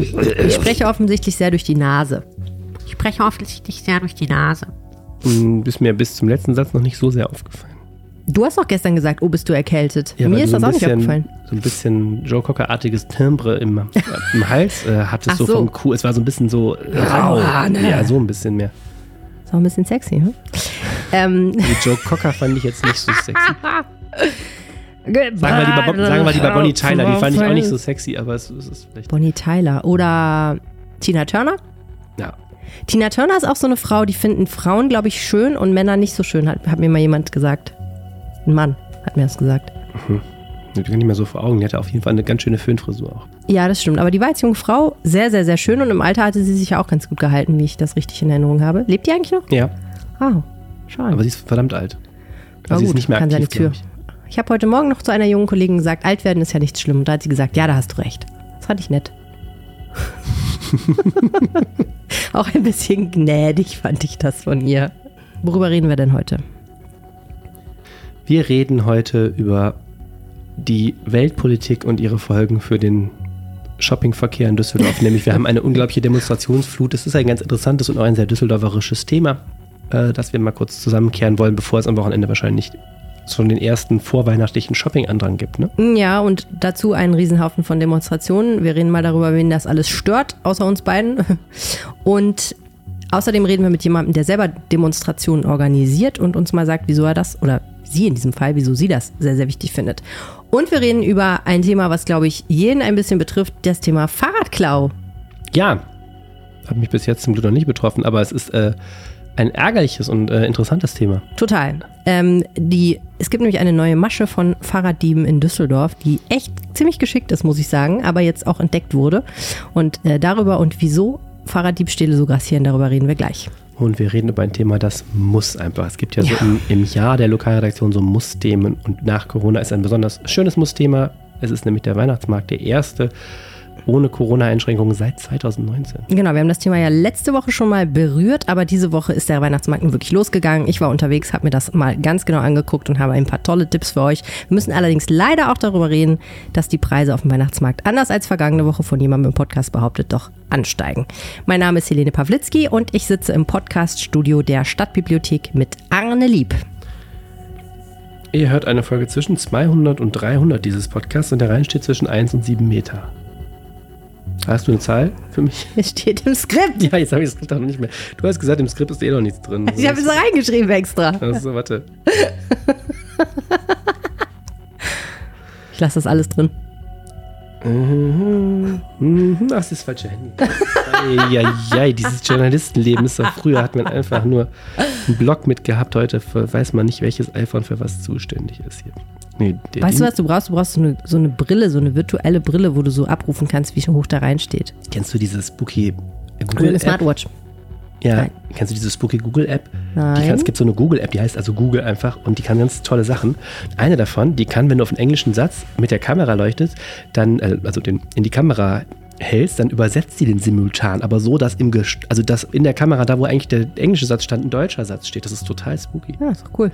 Ich spreche offensichtlich sehr durch die Nase. Ich spreche offensichtlich sehr durch die Nase. Hm, Ist mir bis zum letzten Satz noch nicht so sehr aufgefallen. Du hast doch gestern gesagt, oh, bist du erkältet. Ja, Mir ist du das so auch ein nicht bisschen, aufgefallen. So ein bisschen Joe Cocker-artiges Timbre im, im Hals äh, hattest Ach so, so. vom Kuh. Es war so ein bisschen so rau. ne. Ja, so ein bisschen mehr. Ist auch ein bisschen sexy, hm? Ähm, Die Joe Cocker fand ich jetzt nicht so sexy. Sagen wir lieber, Bob- sagen wir lieber Bonnie Tyler, die fand ich auch nicht so sexy, aber es, es ist vielleicht. Bonnie Tyler oder Tina Turner. Ja. Tina Turner ist auch so eine Frau, die finden Frauen, glaube ich, schön und Männer nicht so schön, hat, hat mir mal jemand gesagt. Ein Mann hat mir das gesagt. Ich bin nicht mehr so vor Augen. Die hatte auf jeden Fall eine ganz schöne Föhnfrisur auch. Ja, das stimmt. Aber die war als junge Frau sehr, sehr, sehr schön und im Alter hatte sie sich ja auch ganz gut gehalten, wie ich das richtig in Erinnerung habe. Lebt die eigentlich noch? Ja, Oh, schade. aber sie ist verdammt alt. Na sie ist nicht mehr kann aktiv, seine Tür. ich. Ich habe heute Morgen noch zu einer jungen Kollegin gesagt, alt werden ist ja nichts schlimm. Und da hat sie gesagt, ja, da hast du recht. Das fand ich nett. Auch ein bisschen gnädig fand ich das von ihr. Worüber reden wir denn heute? Wir reden heute über die Weltpolitik und ihre Folgen für den Shoppingverkehr in Düsseldorf. Nämlich wir haben eine unglaubliche Demonstrationsflut. Das ist ein ganz interessantes und auch ein sehr düsseldorferisches Thema, äh, das wir mal kurz zusammenkehren wollen, bevor es am Wochenende wahrscheinlich schon den ersten vorweihnachtlichen Shoppingandrang gibt. Ne? Ja, und dazu einen Riesenhaufen von Demonstrationen. Wir reden mal darüber, wen das alles stört, außer uns beiden. Und außerdem reden wir mit jemandem, der selber Demonstrationen organisiert und uns mal sagt, wieso er das, oder sie in diesem Fall, wieso sie das sehr, sehr wichtig findet. Und wir reden über ein Thema, was, glaube ich, jeden ein bisschen betrifft, das Thema Fahrradklau. Ja, hat mich bis jetzt zum Glück noch nicht betroffen, aber es ist äh, ein ärgerliches und äh, interessantes Thema. Total. Ähm, die, es gibt nämlich eine neue Masche von Fahrraddieben in Düsseldorf, die echt ziemlich geschickt ist, muss ich sagen, aber jetzt auch entdeckt wurde. Und äh, darüber und wieso Fahrraddiebstähle so grassieren, darüber reden wir gleich. Und wir reden über ein Thema, das muss einfach. Es gibt ja, so Ja. im, im Jahr der Lokalredaktion so Muss-Themen und nach Corona ist ein besonders schönes Muss-Thema. Es ist nämlich der Weihnachtsmarkt, der erste ohne Corona-Einschränkungen seit 2019. Genau, wir haben das Thema ja letzte Woche schon mal berührt, aber diese Woche ist der Weihnachtsmarkt nun wirklich losgegangen. Ich war unterwegs, habe mir das mal ganz genau angeguckt und habe ein paar tolle Tipps für euch. Wir müssen allerdings leider auch darüber reden, dass die Preise auf dem Weihnachtsmarkt anders als vergangene Woche von jemandem im Podcast behauptet doch ansteigen. Mein Name ist Helene Pawlitzki und ich sitze im Podcast-Studio der Stadtbibliothek mit Arne Lieb. Ihr hört eine Folge zwischen 200 und 300 dieses Podcasts und der Rhein steht zwischen 1 und 7 Meter. Hast du eine Zahl für mich? Es steht im Skript. Ja, jetzt habe ich das Skript auch noch nicht mehr. Du hast gesagt, im Skript ist eh noch nichts drin. Ich habe es reingeschrieben extra. Also, warte. Ich lasse das alles drin. Mhm, Ach, das ist das falsche Handy. Eieiei, dieses Journalistenleben ist doch früher hat man einfach nur einen Blog mitgehabt. Heute weiß man nicht, welches iPhone für was zuständig ist hier. Nee, Weißt du, was du brauchst? Du brauchst so eine, so eine Brille, so eine virtuelle Brille, wo du so abrufen kannst, wie hoch da reinsteht. Kennst du diese spooky Google App? Smartwatch. Ja, Nein. kennst du diese spooky Google App? Nein. Kann, es gibt so eine Google App, die heißt also Google einfach und die kann ganz tolle Sachen. Eine davon, die kann, wenn du auf einen englischen Satz mit der Kamera leuchtest, dann, äh, also den, in die Kamera hältst, dann übersetzt sie den simultan, aber so, dass im Gest also dass in der Kamera, da wo eigentlich der englische Satz stand, ein deutscher Satz steht. Das ist total spooky. Ja, ist doch cool.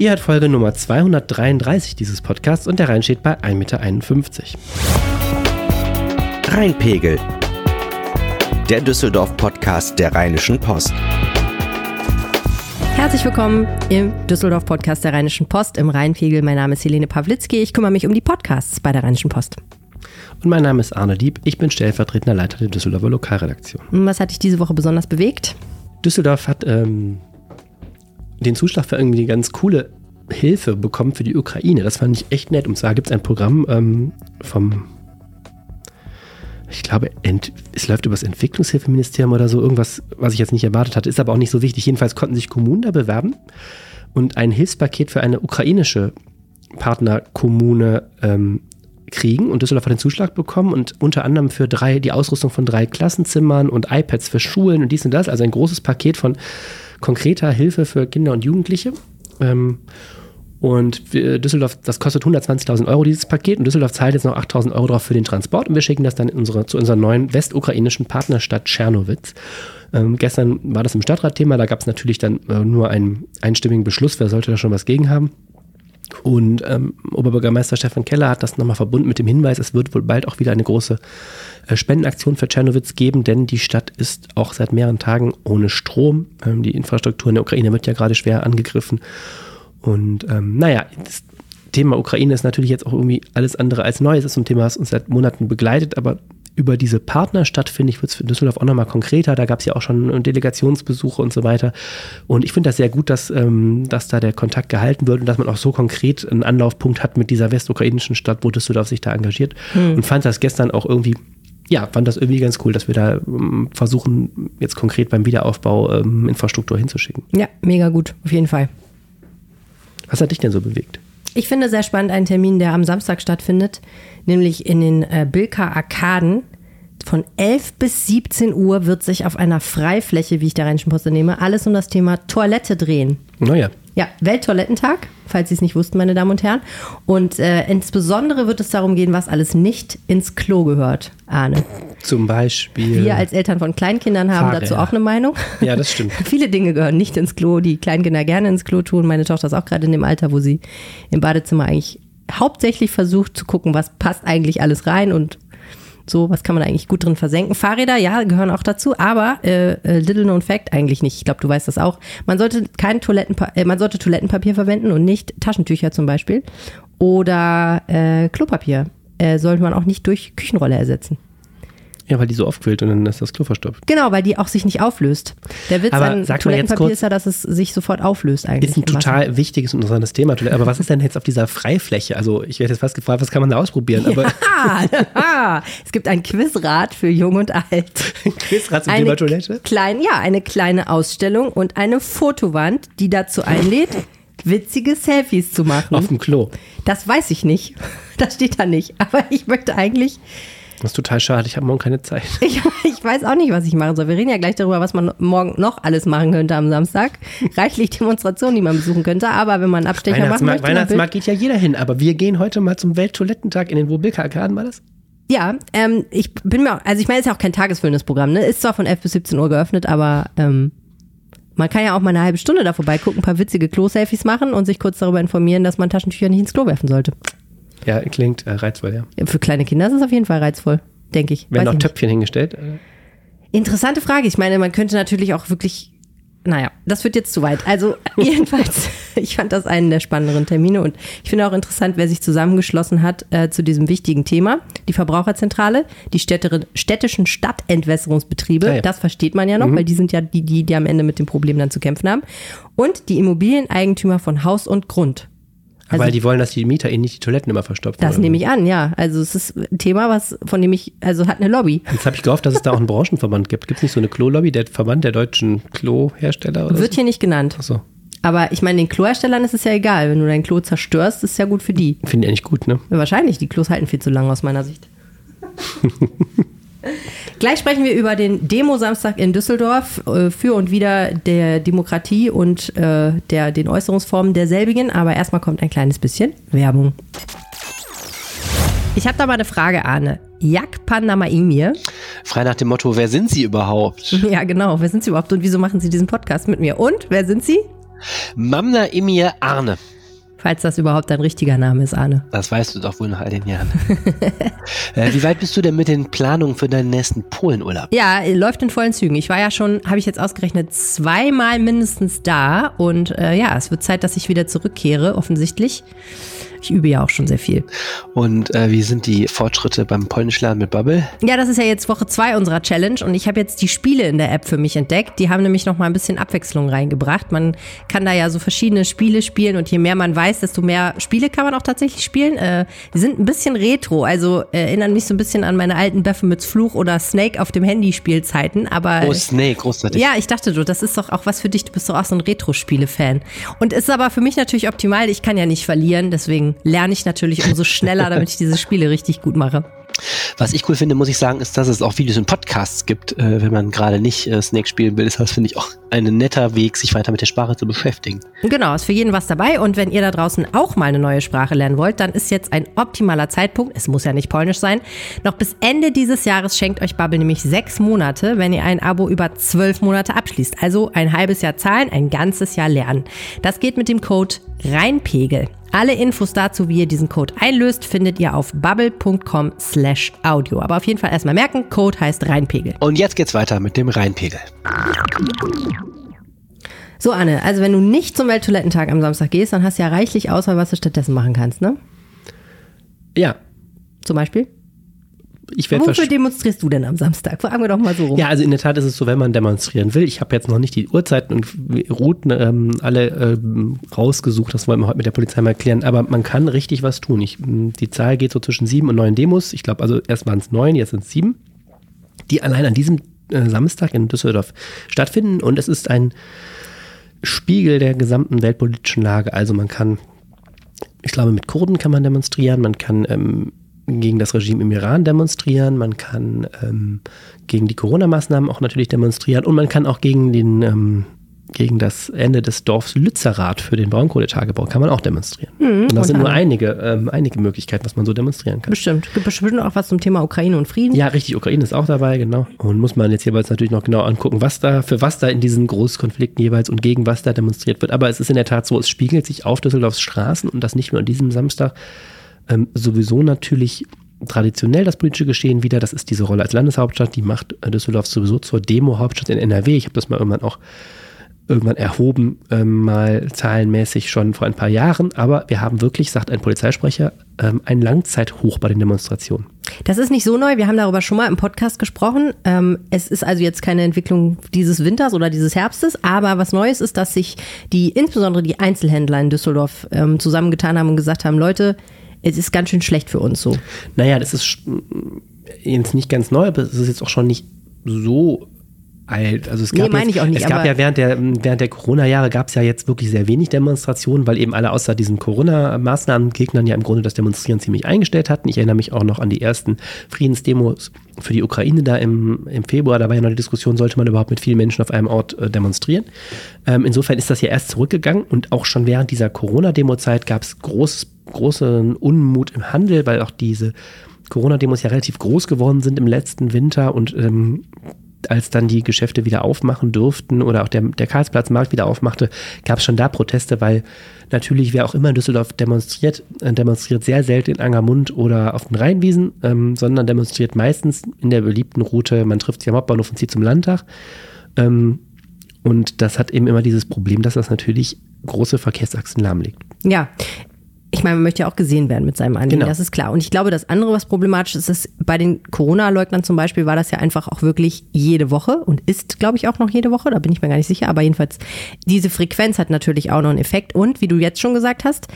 Ihr hört Folge Nummer 233 dieses Podcasts und der Rhein steht bei 1,51 Meter. Rheinpegel. Der Düsseldorf-Podcast der Rheinischen Post. Herzlich willkommen im Düsseldorf-Podcast der Rheinischen Post im Rheinpegel. Mein Name ist Helene Pawlitzki. Ich kümmere mich um die Podcasts bei der Rheinischen Post. Und mein Name ist Arne Dieb. Ich bin stellvertretender Leiter der Düsseldorfer Lokalredaktion. Und Was hat dich diese Woche besonders bewegt? Düsseldorf hat ähm, den Zuschlag für irgendwie eine ganz coole Hilfe bekommen für die Ukraine. Das fand ich echt nett. Und zwar gibt es ein Programm ähm, vom, ich glaube, ent, es läuft über das Entwicklungshilfeministerium oder so, irgendwas, was ich jetzt nicht erwartet hatte, ist aber auch nicht so wichtig. Jedenfalls konnten sich Kommunen da bewerben und ein Hilfspaket für eine ukrainische Partnerkommune ähm, kriegen und Düsseldorf hat den Zuschlag bekommen und unter anderem für drei, die Ausrüstung von drei Klassenzimmern und iPads für Schulen und dies und das, also ein großes Paket von konkreter Hilfe für Kinder und Jugendliche. Ähm, und Düsseldorf, das kostet 120.000 Euro, dieses Paket. Und Düsseldorf zahlt jetzt noch 8.000 Euro drauf für den Transport. Und wir schicken das dann unsere, zu unserer neuen westukrainischen Partnerstadt Tschernowitz. Ähm, gestern war das im Stadtratthema. Da gab es natürlich dann äh, nur einen einstimmigen Beschluss. Wer sollte da schon was gegen haben? Und ähm, Oberbürgermeister Stefan Keller hat das nochmal verbunden mit dem Hinweis, es wird wohl bald auch wieder eine große äh, Spendenaktion für Tschernowitz geben, denn die Stadt ist auch seit mehreren Tagen ohne Strom. Ähm, die Infrastruktur in der Ukraine wird ja gerade schwer angegriffen. Und ähm, naja, das Thema Ukraine ist natürlich jetzt auch irgendwie alles andere als neu. Es ist ein Thema, das uns seit Monaten begleitet, aber über diese Partnerstadt, finde ich, wird es für Düsseldorf auch nochmal konkreter. Da gab es ja auch schon Delegationsbesuche und so weiter. Und ich finde das sehr gut, dass, ähm, dass da der Kontakt gehalten wird und dass man auch so konkret einen Anlaufpunkt hat mit dieser westukrainischen Stadt, wo Düsseldorf sich da engagiert. Hm. Und fand das gestern auch irgendwie ja, fand das irgendwie ganz cool, dass wir da ähm, versuchen, jetzt konkret beim Wiederaufbau ähm, Infrastruktur hinzuschicken. Ja, mega gut, auf jeden Fall. Was hat dich denn so bewegt? Ich finde sehr spannend einen Termin, der am Samstag stattfindet, nämlich in den äh, Bilka Arkaden. Von 11 bis 17 Uhr wird sich auf einer Freifläche, wie ich der Rheinischen Post nehme, alles um das Thema Toilette drehen. Naja. Ja, Welttoilettentag, falls Sie es nicht wussten, meine Damen und Herren. Und äh, insbesondere wird es darum gehen, was alles nicht ins Klo gehört, Arne. Zum Beispiel. Wir als Eltern von Kleinkindern haben Fahrräder. dazu auch eine Meinung. Ja, das stimmt. Viele Dinge gehören nicht ins Klo, die Kleinkinder gerne ins Klo tun. Meine Tochter ist auch gerade in dem Alter, wo sie im Badezimmer eigentlich hauptsächlich versucht zu gucken, was passt eigentlich alles rein und so, was kann man eigentlich gut drin versenken. Fahrräder, ja, gehören auch dazu, aber äh, äh, little known fact eigentlich nicht. Ich glaube, du weißt das auch. Man sollte kein Toilettenpa äh, man sollte Toilettenpapier verwenden und nicht Taschentücher zum Beispiel. Oder äh, Klopapier äh, sollte man auch nicht durch Küchenrolle ersetzen. Ja, weil die so aufquillt und dann ist das Klo verstopft. Genau, weil die auch sich nicht auflöst. Der Witz Aber an Toilettenpapier kurz- ist ja, dass es sich sofort auflöst eigentlich. Ist ein total wichtiges und interessantes Thema. Toilette. Aber was ist denn jetzt auf dieser Freifläche? Also ich werde jetzt fast gefragt, was kann man da ausprobieren? Aber Ah, es gibt ein Quizrad für Jung und Alt. Quizrad zum Eine Thema Toilette? Klein, ja, eine kleine Ausstellung und eine Fotowand, die dazu einlädt, witzige Selfies zu machen. Auf dem Klo. Das weiß ich nicht. Das steht da nicht. Aber ich möchte eigentlich, Das ist total schade. Ich habe morgen keine Zeit. ich, ich weiß auch nicht, was ich machen soll. Wir reden ja gleich darüber, was man morgen noch alles machen könnte am Samstag. Reichlich Demonstrationen, die man besuchen könnte. Aber wenn man einen Abstecher machen Weihnachtsmarkt, möchte, nach Weihnachtsmarkt geht ja jeder hin. Aber wir gehen heute mal zum Welttoilettentag in den Wobilka Arkaden, war das? Ja, ähm, ich bin mir, auch- also ich meine, es ist ja auch kein tagesfüllendes Programm, ne? Ist zwar von 11 bis 17 Uhr geöffnet, aber ähm, man kann ja auch mal eine halbe Stunde da vorbeigucken, ein paar witzige Klo-Selfies machen und sich kurz darüber informieren, dass man Taschentücher nicht ins Klo werfen sollte. Ja, klingt äh, reizvoll, ja. Ja, Für kleine Kinder ist es auf jeden Fall reizvoll, denke ich. Werden Weiß nicht. Töpfchen hingestellt? Interessante Frage. Ich meine, man könnte natürlich auch wirklich. Naja, das wird jetzt zu weit. Also jedenfalls, ich fand das einen der spannenderen Termine und ich finde auch interessant, wer sich zusammengeschlossen hat äh, zu diesem wichtigen Thema. Die Verbraucherzentrale, die städtere, städtischen Stadtentwässerungsbetriebe, Ja, ja. das versteht man ja noch, weil die sind ja die, die, die am Ende mit dem Problem dann zu kämpfen haben. Und die Immobilieneigentümer von Haus und Grund. Also- weil die wollen, dass die Mieter ihnen nicht die Toiletten immer verstopfen. Das nehme so. ich an, ja. Also es ist ein Thema, was von dem ich, also hat eine Lobby. Jetzt habe ich gehofft, dass es da auch einen Branchenverband gibt. Gibt es nicht so eine Klo-Lobby, der Verband der deutschen Klohersteller Wird hier nicht genannt. so? Achso, Aber ich meine, den Kloherstellern ist es ja egal. Wenn du dein Klo zerstörst, ist es ja gut für die. finde ich eigentlich gut, ne? Ja, Wahrscheinlich, die Klos halten viel zu lange aus meiner Sicht. Gleich sprechen wir über den Demo-Samstag in Düsseldorf äh, für und wieder der Demokratie und äh, der, den Äußerungsformen derselbigen. Aber erstmal kommt ein kleines bisschen Werbung. Ich habe da mal eine Frage, Arne. Jak Panamaimir. Frei nach dem Motto, wer sind Sie überhaupt? Ja, genau. Wer sind Sie überhaupt und wieso machen Sie diesen Podcast mit mir? Und wer sind Sie? Mamna Emir Arne. Falls das überhaupt ein richtiger Name ist, Arne. Das weißt du doch wohl nach all den Jahren. äh, wie weit bist du denn mit den Planungen für deinen nächsten Polenurlaub? Ja, läuft in vollen Zügen. Ich war ja schon, habe ich jetzt ausgerechnet, zweimal mindestens da. Und äh, ja, es wird Zeit, dass ich wieder zurückkehre, offensichtlich. Ich übe ja auch schon sehr viel. Und äh, wie sind die Fortschritte beim Polnischlernen mit Bubble? Ja, das ist ja jetzt Woche zwei unserer Challenge und ich habe jetzt die Spiele in der App für mich entdeckt. Die haben nämlich noch mal ein bisschen Abwechslung reingebracht. Man kann da ja so verschiedene Spiele spielen und je mehr man weiß, desto mehr Spiele kann man auch tatsächlich spielen. Äh, die sind ein bisschen retro, also äh, erinnern mich so ein bisschen an meine alten Baphomets Fluch oder Snake auf dem Handy Spielzeiten, aber Oh, Snake, großartig. Ja, ich dachte so, das ist doch auch was für dich. Du bist doch auch so ein Retro-Spiele-Fan. Und ist aber für mich natürlich optimal. Ich kann ja nicht verlieren, deswegen lerne ich natürlich umso schneller, damit ich diese Spiele richtig gut mache. Was ich cool finde, muss ich sagen, ist, dass es auch Videos und Podcasts gibt, äh, wenn man gerade nicht äh, Snake spielen will. Das finde ich auch ein netter Weg, sich weiter mit der Sprache zu beschäftigen. Genau, ist für jeden was dabei. Und wenn ihr da draußen auch mal eine neue Sprache lernen wollt, dann ist jetzt ein optimaler Zeitpunkt, es muss ja nicht polnisch sein, noch bis Ende dieses Jahres schenkt euch Bubble nämlich sechs Monate, wenn ihr ein Abo über zwölf Monate abschließt. Also ein halbes Jahr zahlen, ein ganzes Jahr lernen. Das geht mit dem Code REINPEGEL. Alle Infos dazu, wie ihr diesen Code einlöst, findet ihr auf bubble.com slash audio. Aber auf jeden Fall erstmal merken, Code heißt Reinpegel. Und jetzt geht's weiter mit dem Rheinpegel. So, Anne, also wenn du nicht zum Welttoilettentag am Samstag gehst, dann hast du ja reichlich Auswahl, was du stattdessen machen kannst, ne? Ja, Zum Beispiel? ich werde Wofür demonstrierst du denn am Samstag? Fragen wir doch mal so rum. Ja, also in der Tat ist es so, wenn man demonstrieren will. Ich habe jetzt noch nicht die Uhrzeiten und Routen ähm, alle ähm, rausgesucht. Das wollen wir heute mit der Polizei mal erklären. Aber man kann richtig was tun. Ich, die Zahl geht so zwischen sieben und neun Demos. Ich glaube, also erst waren es neun, jetzt sind es sieben, die allein an diesem äh, Samstag in Düsseldorf stattfinden. Und es ist ein Spiegel der gesamten weltpolitischen Lage. Also man kann, ich glaube, mit Kurden kann man demonstrieren. Man kann ähm, gegen das Regime im Iran demonstrieren, man kann ähm, gegen die Corona-Maßnahmen auch natürlich demonstrieren und man kann auch gegen den ähm, gegen das Ende des Dorfs Lützerath für den Braunkohletagebau kann man auch demonstrieren. und das sind nur einige, ähm, einige Möglichkeiten, was man so demonstrieren kann. Bestimmt. Gibt bestimmt auch was zum Thema Ukraine und Frieden. Ja, richtig, Ukraine ist auch dabei, genau. Und muss man jetzt jeweils natürlich noch genau angucken, was da, für was da in diesen Großkonflikten jeweils und gegen was da demonstriert wird. Aber es ist in der Tat so, es spiegelt sich auf Düsseldorfs Straßen und das nicht nur an diesem Samstag, ähm, sowieso natürlich traditionell das politische Geschehen wieder. Das ist diese Rolle als Landeshauptstadt, die macht äh, Düsseldorf sowieso zur Demo-Hauptstadt in NRW. Ich habe das mal irgendwann auch irgendwann erhoben, ähm, mal zahlenmäßig schon vor ein paar Jahren. Aber wir haben wirklich, sagt ein Polizeisprecher, ähm, ein Langzeithoch bei den Demonstrationen. Das ist nicht so neu. Wir haben darüber schon mal im Podcast gesprochen. Ähm, es ist also jetzt keine Entwicklung dieses Winters oder dieses Herbstes, aber was Neues ist, dass sich die, insbesondere die Einzelhändler in Düsseldorf ähm, zusammengetan haben und gesagt haben, Leute, es ist ganz schön schlecht für uns so. Naja, das ist jetzt nicht ganz neu, aber es ist jetzt auch schon nicht so alt. Also es Nee, gab, meine jetzt, ich auch nicht, es gab ja während der, während der Corona-Jahre gab es ja jetzt wirklich sehr wenig Demonstrationen, weil eben alle außer diesen Corona-Maßnahmen-Gegnern ja im Grunde das Demonstrieren ziemlich eingestellt hatten. Ich erinnere mich auch noch an die ersten Friedensdemos für die Ukraine da im, im Februar. Da war ja noch die Diskussion, sollte man überhaupt mit vielen Menschen auf einem Ort äh, demonstrieren. Ähm, insofern ist das ja erst zurückgegangen und auch schon während dieser Corona-Demo-Zeit gab es groß, großen Unmut im Handel, weil auch diese Corona-Demos ja relativ groß geworden sind im letzten Winter und ähm, als dann die Geschäfte wieder aufmachen durften oder auch der, der Karlsplatzmarkt wieder aufmachte, gab es schon da Proteste, weil natürlich wer auch immer in Düsseldorf demonstriert, äh, demonstriert sehr selten in Angermund oder auf den Rheinwiesen, ähm, sondern demonstriert meistens in der beliebten Route, man trifft sich am Hauptbahnhof und zieht zum Landtag. Ähm, und das hat eben immer dieses Problem, dass das natürlich große Verkehrsachsen lahmlegt. Ja. Ich meine, man möchte ja auch gesehen werden mit seinem Anliegen, Genau. das ist klar. Und ich glaube, das andere, was problematisch ist, ist, bei den Corona-Leugnern zum Beispiel war das ja einfach auch wirklich jede Woche und ist, glaube ich, auch noch jede Woche, da bin ich mir gar nicht sicher, aber jedenfalls, diese Frequenz hat natürlich auch noch einen Effekt. Und wie du jetzt schon gesagt hast,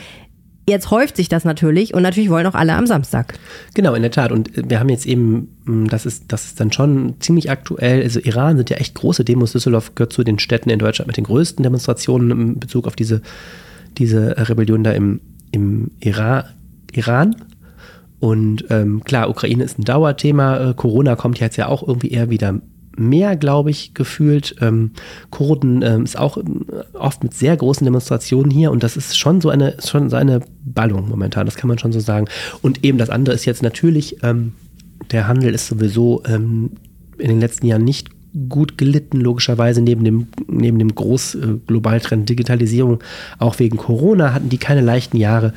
jetzt häuft sich das natürlich und natürlich wollen auch alle am Samstag. Genau, in der Tat. Und wir haben jetzt eben, mh, das ist, das ist dann schon ziemlich aktuell. Also Iran sind ja echt große Demos. Düsseldorf gehört zu den Städten in Deutschland mit den größten Demonstrationen in Bezug auf diese, diese Rebellion da im, im Ira Iran. Und ähm, klar, Ukraine ist ein Dauerthema. Äh, Corona kommt jetzt ja auch irgendwie eher wieder mehr, glaube ich, gefühlt. Ähm, Kurden ähm, ist auch ähm, oft mit sehr großen Demonstrationen hier und das ist schon so eine, schon so eine Ballung momentan, das kann man schon so sagen. Und eben das andere ist jetzt natürlich, ähm, der Handel ist sowieso ähm, in den letzten Jahren nicht gut gelitten, logischerweise neben dem, neben dem groß äh, Globaltrend Digitalisierung. Auch wegen Corona hatten die keine leichten Jahre.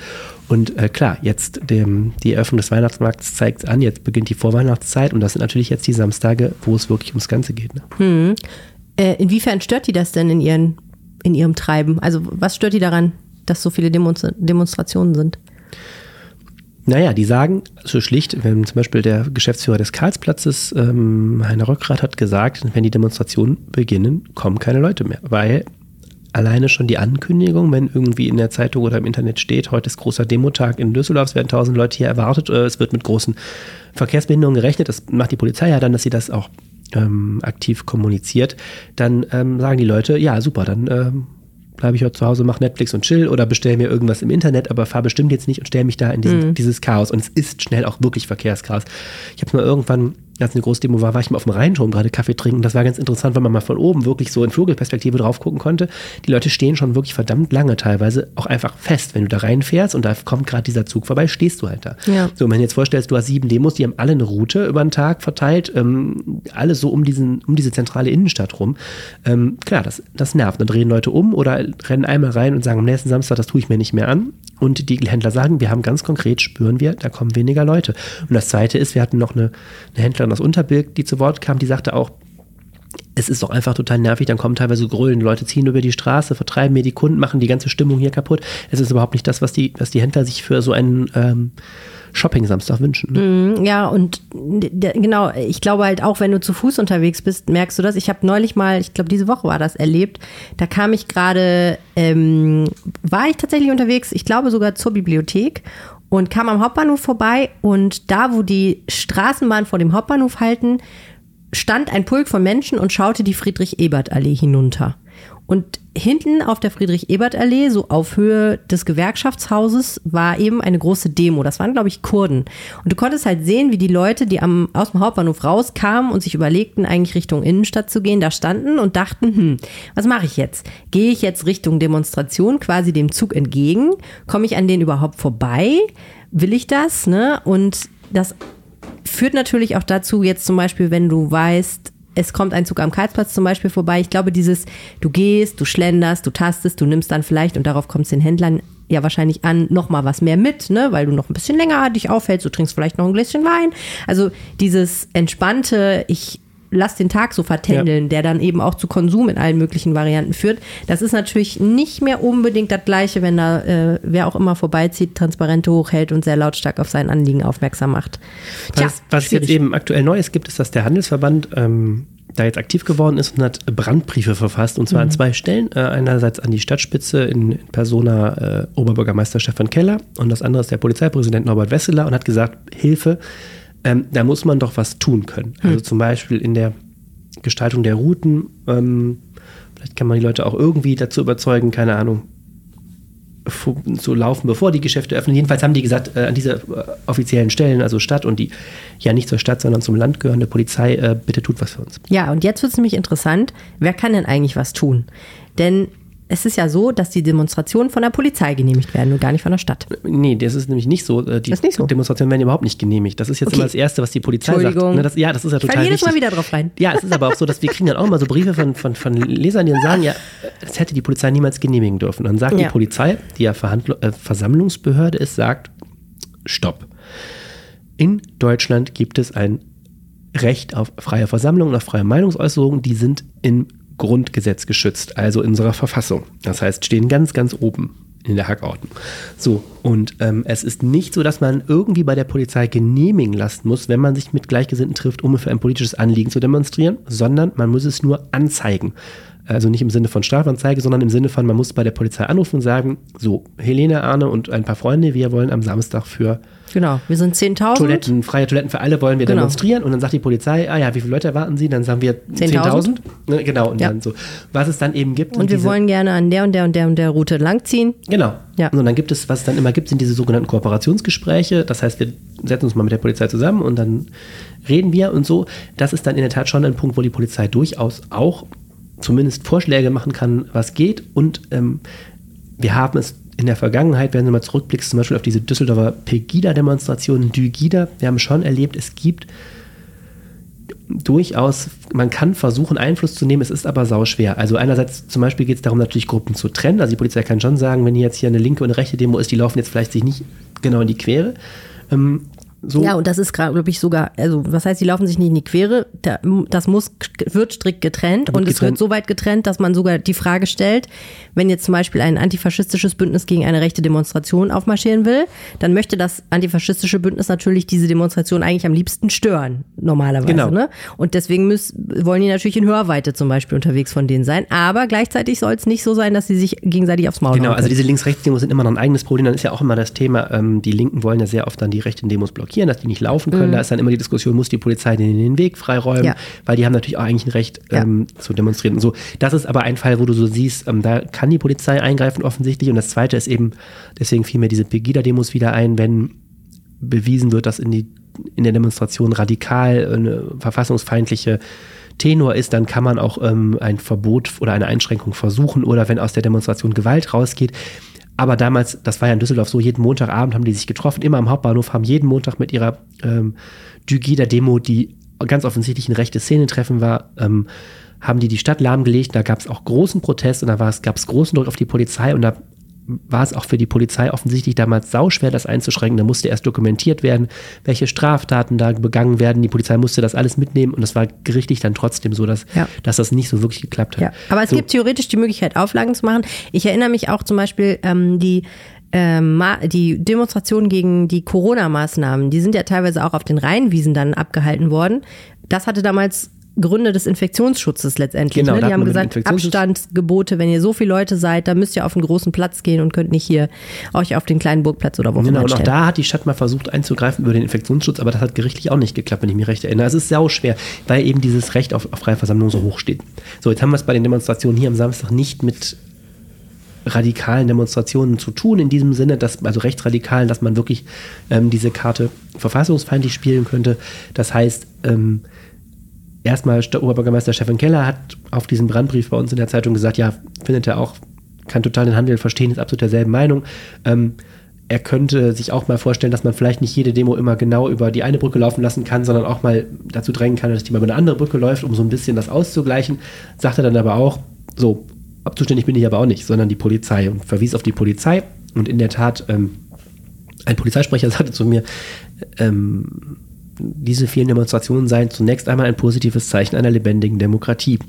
Und äh, klar, jetzt dem, die Eröffnung des Weihnachtsmarkts zeigt an, jetzt beginnt die Vorweihnachtszeit und das sind natürlich jetzt die Samstage, wo es wirklich ums Ganze geht. Ne? Äh, inwiefern stört die das denn in, ihren, in ihrem Treiben? Also was stört die daran, dass so viele Demonstra Demonstrationen sind? Naja, die sagen so schlicht, wenn zum Beispiel der Geschäftsführer des Karlsplatzes, ähm, Heiner Rockrath, hat gesagt, wenn die Demonstrationen beginnen, kommen keine Leute mehr. Weil alleine schon die Ankündigung, wenn irgendwie in der Zeitung oder im Internet steht, heute ist großer Demotag in Düsseldorf, es werden tausend Leute hier erwartet, äh, es wird mit großen Verkehrsbehinderungen gerechnet, das macht die Polizei ja dann, dass sie das auch ähm, aktiv kommuniziert, dann ähm, sagen die Leute, ja super, dann ähm, bleibe ich heute zu Hause, mache Netflix und chill oder bestelle mir irgendwas im Internet, aber fahr bestimmt jetzt nicht und stelle mich da in diesen, dieses Chaos. Und es ist schnell auch wirklich Verkehrschaos. Ich habe mal irgendwann, als eine Großdemo war, war ich mal auf dem Rhein schon gerade Kaffee trinken. Das war ganz interessant, weil man mal von oben wirklich so in Vogelperspektive drauf gucken konnte. Die Leute stehen schon wirklich verdammt lange teilweise auch einfach fest. Wenn du da reinfährst und da kommt gerade dieser Zug vorbei, stehst du halt da. Ja. So, wenn du jetzt vorstellst, du hast sieben Demos, die haben alle eine Route über den Tag verteilt, ähm, alle so um, diesen, um diese zentrale Innenstadt rum. Ähm, klar, das, das nervt. Dann drehen Leute um oder rennen einmal rein und sagen, am nächsten Samstag, das tue ich mir nicht mehr an. Und die Händler sagen, wir haben ganz konkret, spüren wir, da kommen weniger Leute. Und das Zweite ist, wir hatten noch eine, eine Händlerin aus Unterbilk, die zu Wort kam, die sagte auch, es ist doch einfach total nervig, dann kommen teilweise Grölen, Leute ziehen über die Straße, vertreiben mir die Kunden, machen die ganze Stimmung hier kaputt. Es ist überhaupt nicht das, was die, was die Händler sich für so einen ähm, Shopping-Samstag wünschen. Ne? Mm, Ja, und genau, ich glaube halt auch, wenn du zu Fuß unterwegs bist, merkst du das. Ich habe neulich mal, ich glaube, diese Woche war das erlebt. Da kam ich gerade, ähm, war ich tatsächlich unterwegs, ich glaube sogar zur Bibliothek und kam am Hauptbahnhof vorbei und da, wo die Straßenbahn vor dem Hauptbahnhof halten, stand ein Pulk von Menschen und schaute die Friedrich-Ebert-Allee hinunter. Und hinten auf der Friedrich-Ebert-Allee, so auf Höhe des Gewerkschaftshauses, war eben eine große Demo. Das waren, glaube ich, Kurden. Und du konntest halt sehen, wie die Leute, die am, aus dem Hauptbahnhof rauskamen und sich überlegten, eigentlich Richtung Innenstadt zu gehen, da standen und dachten, hm, was mache ich jetzt? Gehe ich jetzt Richtung Demonstration quasi dem Zug entgegen? Komme ich an denen überhaupt vorbei? Will ich das? Ne? Und das führt natürlich auch dazu, jetzt zum Beispiel, wenn du weißt, es kommt ein Zug am Karlsplatz zum Beispiel vorbei. Ich glaube, dieses, du gehst, du schlenderst, du tastest, du nimmst dann vielleicht, und darauf kommt es den Händlern ja wahrscheinlich an, noch mal was mehr mit, ne, weil du noch ein bisschen länger dich aufhältst, du trinkst vielleicht noch ein Gläschen Wein. Also dieses entspannte, ich lass den Tag so vertändeln, der dann eben auch zu Konsum in allen möglichen Varianten führt. Das ist natürlich nicht mehr unbedingt das Gleiche, wenn da äh, wer auch immer vorbeizieht, Transparente hochhält und sehr lautstark auf sein Anliegen aufmerksam macht. Tja, Was, was schwierig. jetzt eben aktuell Neues gibt, ist, dass der Handelsverband ähm, da jetzt aktiv geworden ist und hat Brandbriefe verfasst. Und zwar Mhm. an zwei Stellen. Äh, einerseits an die Stadtspitze in, in Persona äh, Oberbürgermeister Stefan Keller und das andere ist der Polizeipräsident Norbert Wesseler und hat gesagt, Hilfe, ähm, da muss man doch was tun können. Hm. Also zum Beispiel in der Gestaltung der Routen. Ähm, vielleicht kann man die Leute auch irgendwie dazu überzeugen, keine Ahnung, zu laufen, bevor die Geschäfte öffnen. Jedenfalls haben die gesagt, äh, an diese äh, offiziellen Stellen, also Stadt und die ja nicht zur Stadt, sondern zum Land gehörende Polizei, äh, bitte tut was für uns. Ja, und jetzt wird es nämlich interessant, wer kann denn eigentlich was tun? Denn es ist ja so, dass die Demonstrationen von der Polizei genehmigt werden und gar nicht von der Stadt. Nee, das ist nämlich nicht so. Äh, Die Das ist nicht so. Demonstrationen werden überhaupt nicht genehmigt. Das ist jetzt Okay. immer das Erste, was die Polizei sagt. Ne, das, ja, das ist ja Ich total falle jedes. Mal wieder drauf rein. Ja, es ist aber auch so, dass wir kriegen dann auch mal so Briefe von, von, von Lesern, die dann sagen, ja, das hätte die Polizei niemals genehmigen dürfen. Dann sagt Ja. die Polizei, die ja Verhandlu äh, Versammlungsbehörde ist, sagt, stopp. In Deutschland gibt es ein Recht auf freie Versammlung und auf freie Meinungsäußerung, die sind im Grundgesetz geschützt, also in unserer Verfassung. Das heißt, stehen ganz, ganz oben in der Hackordnung. So, und ähm, es ist nicht so, dass man irgendwie bei der Polizei genehmigen lassen muss, wenn man sich mit Gleichgesinnten trifft, um für ein politisches Anliegen zu demonstrieren, sondern man muss es nur anzeigen. Also nicht im Sinne von Strafanzeige, sondern im Sinne von, man muss bei der Polizei anrufen und sagen, so, Helene, Arne und ein paar Freunde, wir wollen am Samstag für Genau, wir sind 10.000. Toiletten, freie Toiletten für alle wollen wir Genau. demonstrieren und dann sagt die Polizei, ah ja, wie viele Leute erwarten Sie? Dann sagen wir 10.000. 10.000. Ne, genau, und Ja. dann so. Was es dann eben gibt. Und sind wir wollen gerne an der und der und der und der Route langziehen. Genau. Ja. Und dann gibt es, was es dann immer gibt, sind diese sogenannten Kooperationsgespräche. Das heißt, wir setzen uns mal mit der Polizei zusammen und dann reden wir und so. Das ist dann in der Tat schon ein Punkt, wo die Polizei durchaus auch zumindest Vorschläge machen kann, was geht. Und ähm, wir haben es in der Vergangenheit, wenn du mal zurückblickst, zum Beispiel auf diese Düsseldorfer Pegida-Demonstration, Dygida, wir haben schon erlebt, es gibt durchaus, man kann versuchen, Einfluss zu nehmen, es ist aber sauschwer. Also einerseits zum Beispiel geht es darum, natürlich Gruppen zu trennen. Also die Polizei kann schon sagen, wenn hier jetzt hier eine linke und eine rechte Demo ist, die laufen jetzt vielleicht sich nicht genau in die Quere. Ähm, so. Ja, und das ist gerade, glaube ich, sogar, also was heißt, die laufen sich nicht in die Quere, da, das muss, wird strikt getrennt und es getrennt. wird so weit getrennt, dass man sogar die Frage stellt, wenn jetzt zum Beispiel ein antifaschistisches Bündnis gegen eine rechte Demonstration aufmarschieren will, dann möchte das antifaschistische Bündnis natürlich diese Demonstration eigentlich am liebsten stören, normalerweise. Genau. Ne? Und deswegen müssen, wollen die natürlich in Hörweite zum Beispiel unterwegs von denen sein, aber gleichzeitig soll es nicht so sein, dass sie sich gegenseitig aufs Maul Genau, also diese Links-Rechts-Demos sind immer noch ein eigenes Problem. Dann ist ja auch immer das Thema, ähm, die Linken wollen ja sehr oft dann die rechten Demos blockieren, dass die nicht laufen können. Da ist dann immer die Diskussion, muss die Polizei denen den Weg freiräumen, Mhm. Ja. weil die haben natürlich auch eigentlich ein Recht Ja. ähm, zu demonstrieren und so. Das ist aber ein Fall, wo du so siehst, ähm, da kann die Polizei eingreifen offensichtlich. Und das Zweite ist eben, deswegen fiel mir diese Pegida-Demos wieder ein, wenn bewiesen wird, dass in, die, in der Demonstration radikal eine verfassungsfeindliche Tenor ist, dann kann man auch ähm, ein Verbot oder eine Einschränkung versuchen oder wenn aus der Demonstration Gewalt rausgeht. Aber damals, das war ja in Düsseldorf so, jeden Montagabend haben die sich getroffen, immer am Hauptbahnhof, haben jeden Montag mit ihrer ähm, Dygida-Demo, die ganz offensichtlich ein rechtes Szenentreffen war, ähm, haben die die Stadt lahmgelegt. Da gab es auch großen Protest und da gab es großen Druck auf die Polizei und da war es auch für die Polizei offensichtlich damals sauschwer, das einzuschränken. Da musste erst dokumentiert werden, welche Straftaten da begangen werden. Die Polizei musste das alles mitnehmen und es war gerichtlich dann trotzdem so, dass, Ja. dass das nicht so wirklich geklappt hat. Ja, aber es so. gibt theoretisch die Möglichkeit, Auflagen zu machen. Ich erinnere mich auch zum Beispiel, ähm, die, ähm, die Demonstrationen gegen die Corona-Maßnahmen, die sind ja teilweise auch auf den Rheinwiesen dann abgehalten worden. Das hatte damals Gründe des Infektionsschutzes letztendlich. Genau, ne? Die haben gesagt, Abstandsgebote, wenn ihr so viele Leute seid, dann müsst ihr auf einen großen Platz gehen und könnt nicht hier euch auf den kleinen Burgplatz oder wo Genau, und auch da hat die Stadt mal versucht einzugreifen über den Infektionsschutz, aber das hat gerichtlich auch nicht geklappt, wenn ich mich recht erinnere. Es ist sau schwer, weil eben dieses Recht auf, auf freie Versammlung so hoch steht. So, jetzt haben wir es bei den Demonstrationen hier am Samstag nicht mit radikalen Demonstrationen zu tun, in diesem Sinne, dass, also rechtsradikalen, dass man wirklich ähm, diese Karte verfassungsfeindlich spielen könnte. Das heißt, ähm, erstmal Oberbürgermeister Steffen Keller hat auf diesen Brandbrief bei uns in der Zeitung gesagt, ja, findet er auch, kann total den Handel verstehen, ist absolut derselben Meinung. Ähm, er könnte sich auch mal vorstellen, dass man vielleicht nicht jede Demo immer genau über die eine Brücke laufen lassen kann, sondern auch mal dazu drängen kann, dass die mal über eine andere Brücke läuft, um so ein bisschen das auszugleichen. Sagt er dann aber auch, so, zuständig bin ich aber auch nicht, sondern die Polizei und verwies auf die Polizei. Und in der Tat, ähm, ein Polizeisprecher sagte zu mir, ähm, diese vielen Demonstrationen seien zunächst einmal ein positives Zeichen einer lebendigen Demokratie.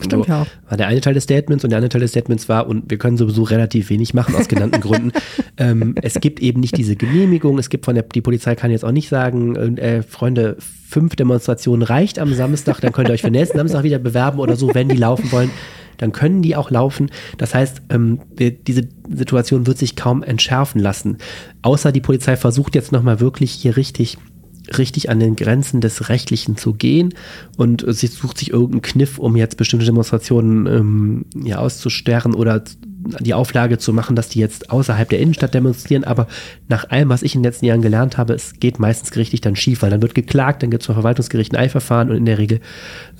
Stimmt So ja auch. War der eine Teil des Statements und der andere Teil des Statements war, und wir können sowieso relativ wenig machen aus genannten Gründen. Ähm, es gibt eben nicht diese Genehmigung. Es gibt von der, die Polizei kann jetzt auch nicht sagen, äh, Freunde, fünf Demonstrationen reicht am Samstag, dann könnt ihr euch für nächsten Samstag wieder bewerben oder so, wenn die laufen wollen. Dann können die auch laufen. Das heißt, ähm, diese Situation wird sich kaum entschärfen lassen. Außer die Polizei versucht jetzt nochmal wirklich hier richtig richtig an den Grenzen des Rechtlichen zu gehen und sie sucht sich irgendeinen Kniff, um jetzt bestimmte Demonstrationen ähm, ja, auszusperren oder die Auflage zu machen, dass die jetzt außerhalb der Innenstadt demonstrieren. Aber nach allem, was ich in den letzten Jahren gelernt habe, es geht meistens gerichtlich dann schief, weil dann wird geklagt, dann gibt es vor Verwaltungsgericht ein Eilverfahren und in der Regel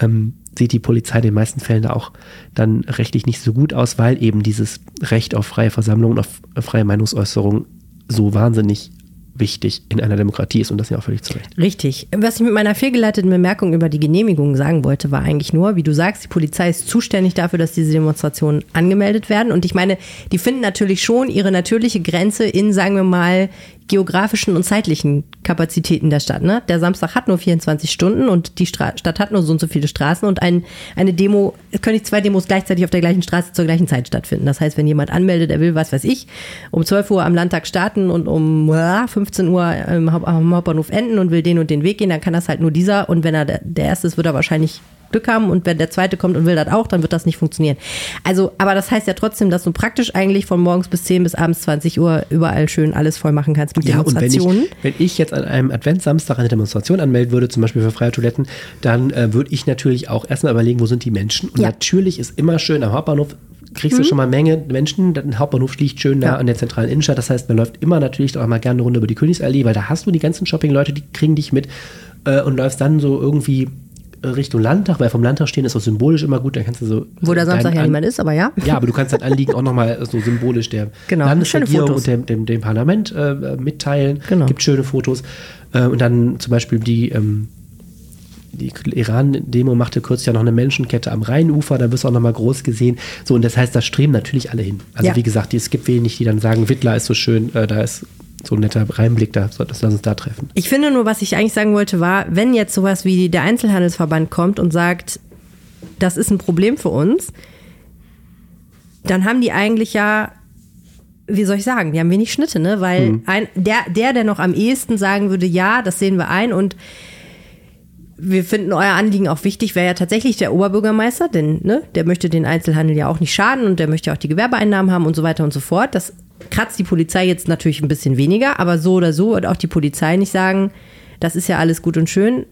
ähm, sieht die Polizei in den meisten Fällen da auch dann rechtlich nicht so gut aus, weil eben dieses Recht auf freie Versammlung und auf freie Meinungsäußerung so wahnsinnig wichtig in einer Demokratie ist und das ja auch völlig zu Recht. Richtig. Was ich mit meiner fehlgeleiteten Bemerkung über die Genehmigung sagen wollte, war eigentlich nur, wie du sagst, die Polizei ist zuständig dafür, dass diese Demonstrationen angemeldet werden. Und ich meine, die finden natürlich schon ihre natürliche Grenze in, sagen wir mal, geografischen und zeitlichen Kapazitäten der Stadt. Ne? Der Samstag hat nur 24 Stunden und die Stra Stadt hat nur so und so viele Straßen und ein, eine Demo, es können nicht zwei Demos gleichzeitig auf der gleichen Straße zur gleichen Zeit stattfinden. Das heißt, wenn jemand anmeldet, er will, was weiß ich, um 12 Uhr am Landtag starten und um ja, 15 Uhr Haupt- am Hauptbahnhof enden und will den und den Weg gehen, dann kann das halt nur dieser und wenn er der Erste ist, wird er wahrscheinlich Glück haben und wenn der zweite kommt und will das auch, dann wird das nicht funktionieren. Also, aber das heißt ja trotzdem, dass du praktisch eigentlich von morgens bis 10 bis abends 20 Uhr überall schön alles voll machen kannst mit Ja, und wenn ich, Demonstrationen. wenn ich jetzt an einem Adventssamstag eine Demonstration anmelden würde, zum Beispiel für freie Toiletten, dann äh, würde ich natürlich auch erstmal überlegen, wo sind die Menschen? Und Ja. natürlich ist immer schön am Hauptbahnhof kriegst du schon mal eine Menge Menschen. Der Hauptbahnhof liegt schön nah Ja. an der zentralen Innenstadt. Das heißt, man läuft immer natürlich auch mal gerne eine Runde über die Königsallee, weil da hast du die ganzen Shopping-Leute, die kriegen dich mit äh, und läufst dann so irgendwie Richtung Landtag, weil vom Landtag stehen ist auch symbolisch immer gut, dann kannst du so Wo der dein Samstag ja An- niemand ist, aber ja. ja, aber du kannst dein Anliegen auch nochmal so symbolisch der Genau, Landesregierung und dem, dem, dem Parlament äh, mitteilen. Genau. Gibt schöne Fotos. Äh, und dann zum Beispiel die, ähm, die Iran-Demo machte kürzlich ja noch eine Menschenkette am Rheinufer, da wirst du auch nochmal groß gesehen. So, und das heißt, da streben natürlich alle hin. Also Ja. wie gesagt, es gibt wenig, die dann sagen, Wittler ist so schön, äh, da ist so ein netter Reinblick, da, das lass uns da treffen. Ich finde nur, was ich eigentlich sagen wollte, war, wenn jetzt sowas wie der Einzelhandelsverband kommt und sagt, das ist ein Problem für uns, dann haben die eigentlich ja, wie soll ich sagen, die haben wenig Schnitte, ne? Weil ein, der, der, der noch am ehesten sagen würde, ja, das sehen wir ein und wir finden euer Anliegen auch wichtig, wäre ja tatsächlich der Oberbürgermeister, denn ne, der möchte den Einzelhandel ja auch nicht schaden und der möchte auch die Gewerbeeinnahmen haben und so weiter und so fort. Das kratzt die Polizei jetzt natürlich ein bisschen weniger, aber so oder so wird auch die Polizei nicht sagen, das ist ja alles gut und schön.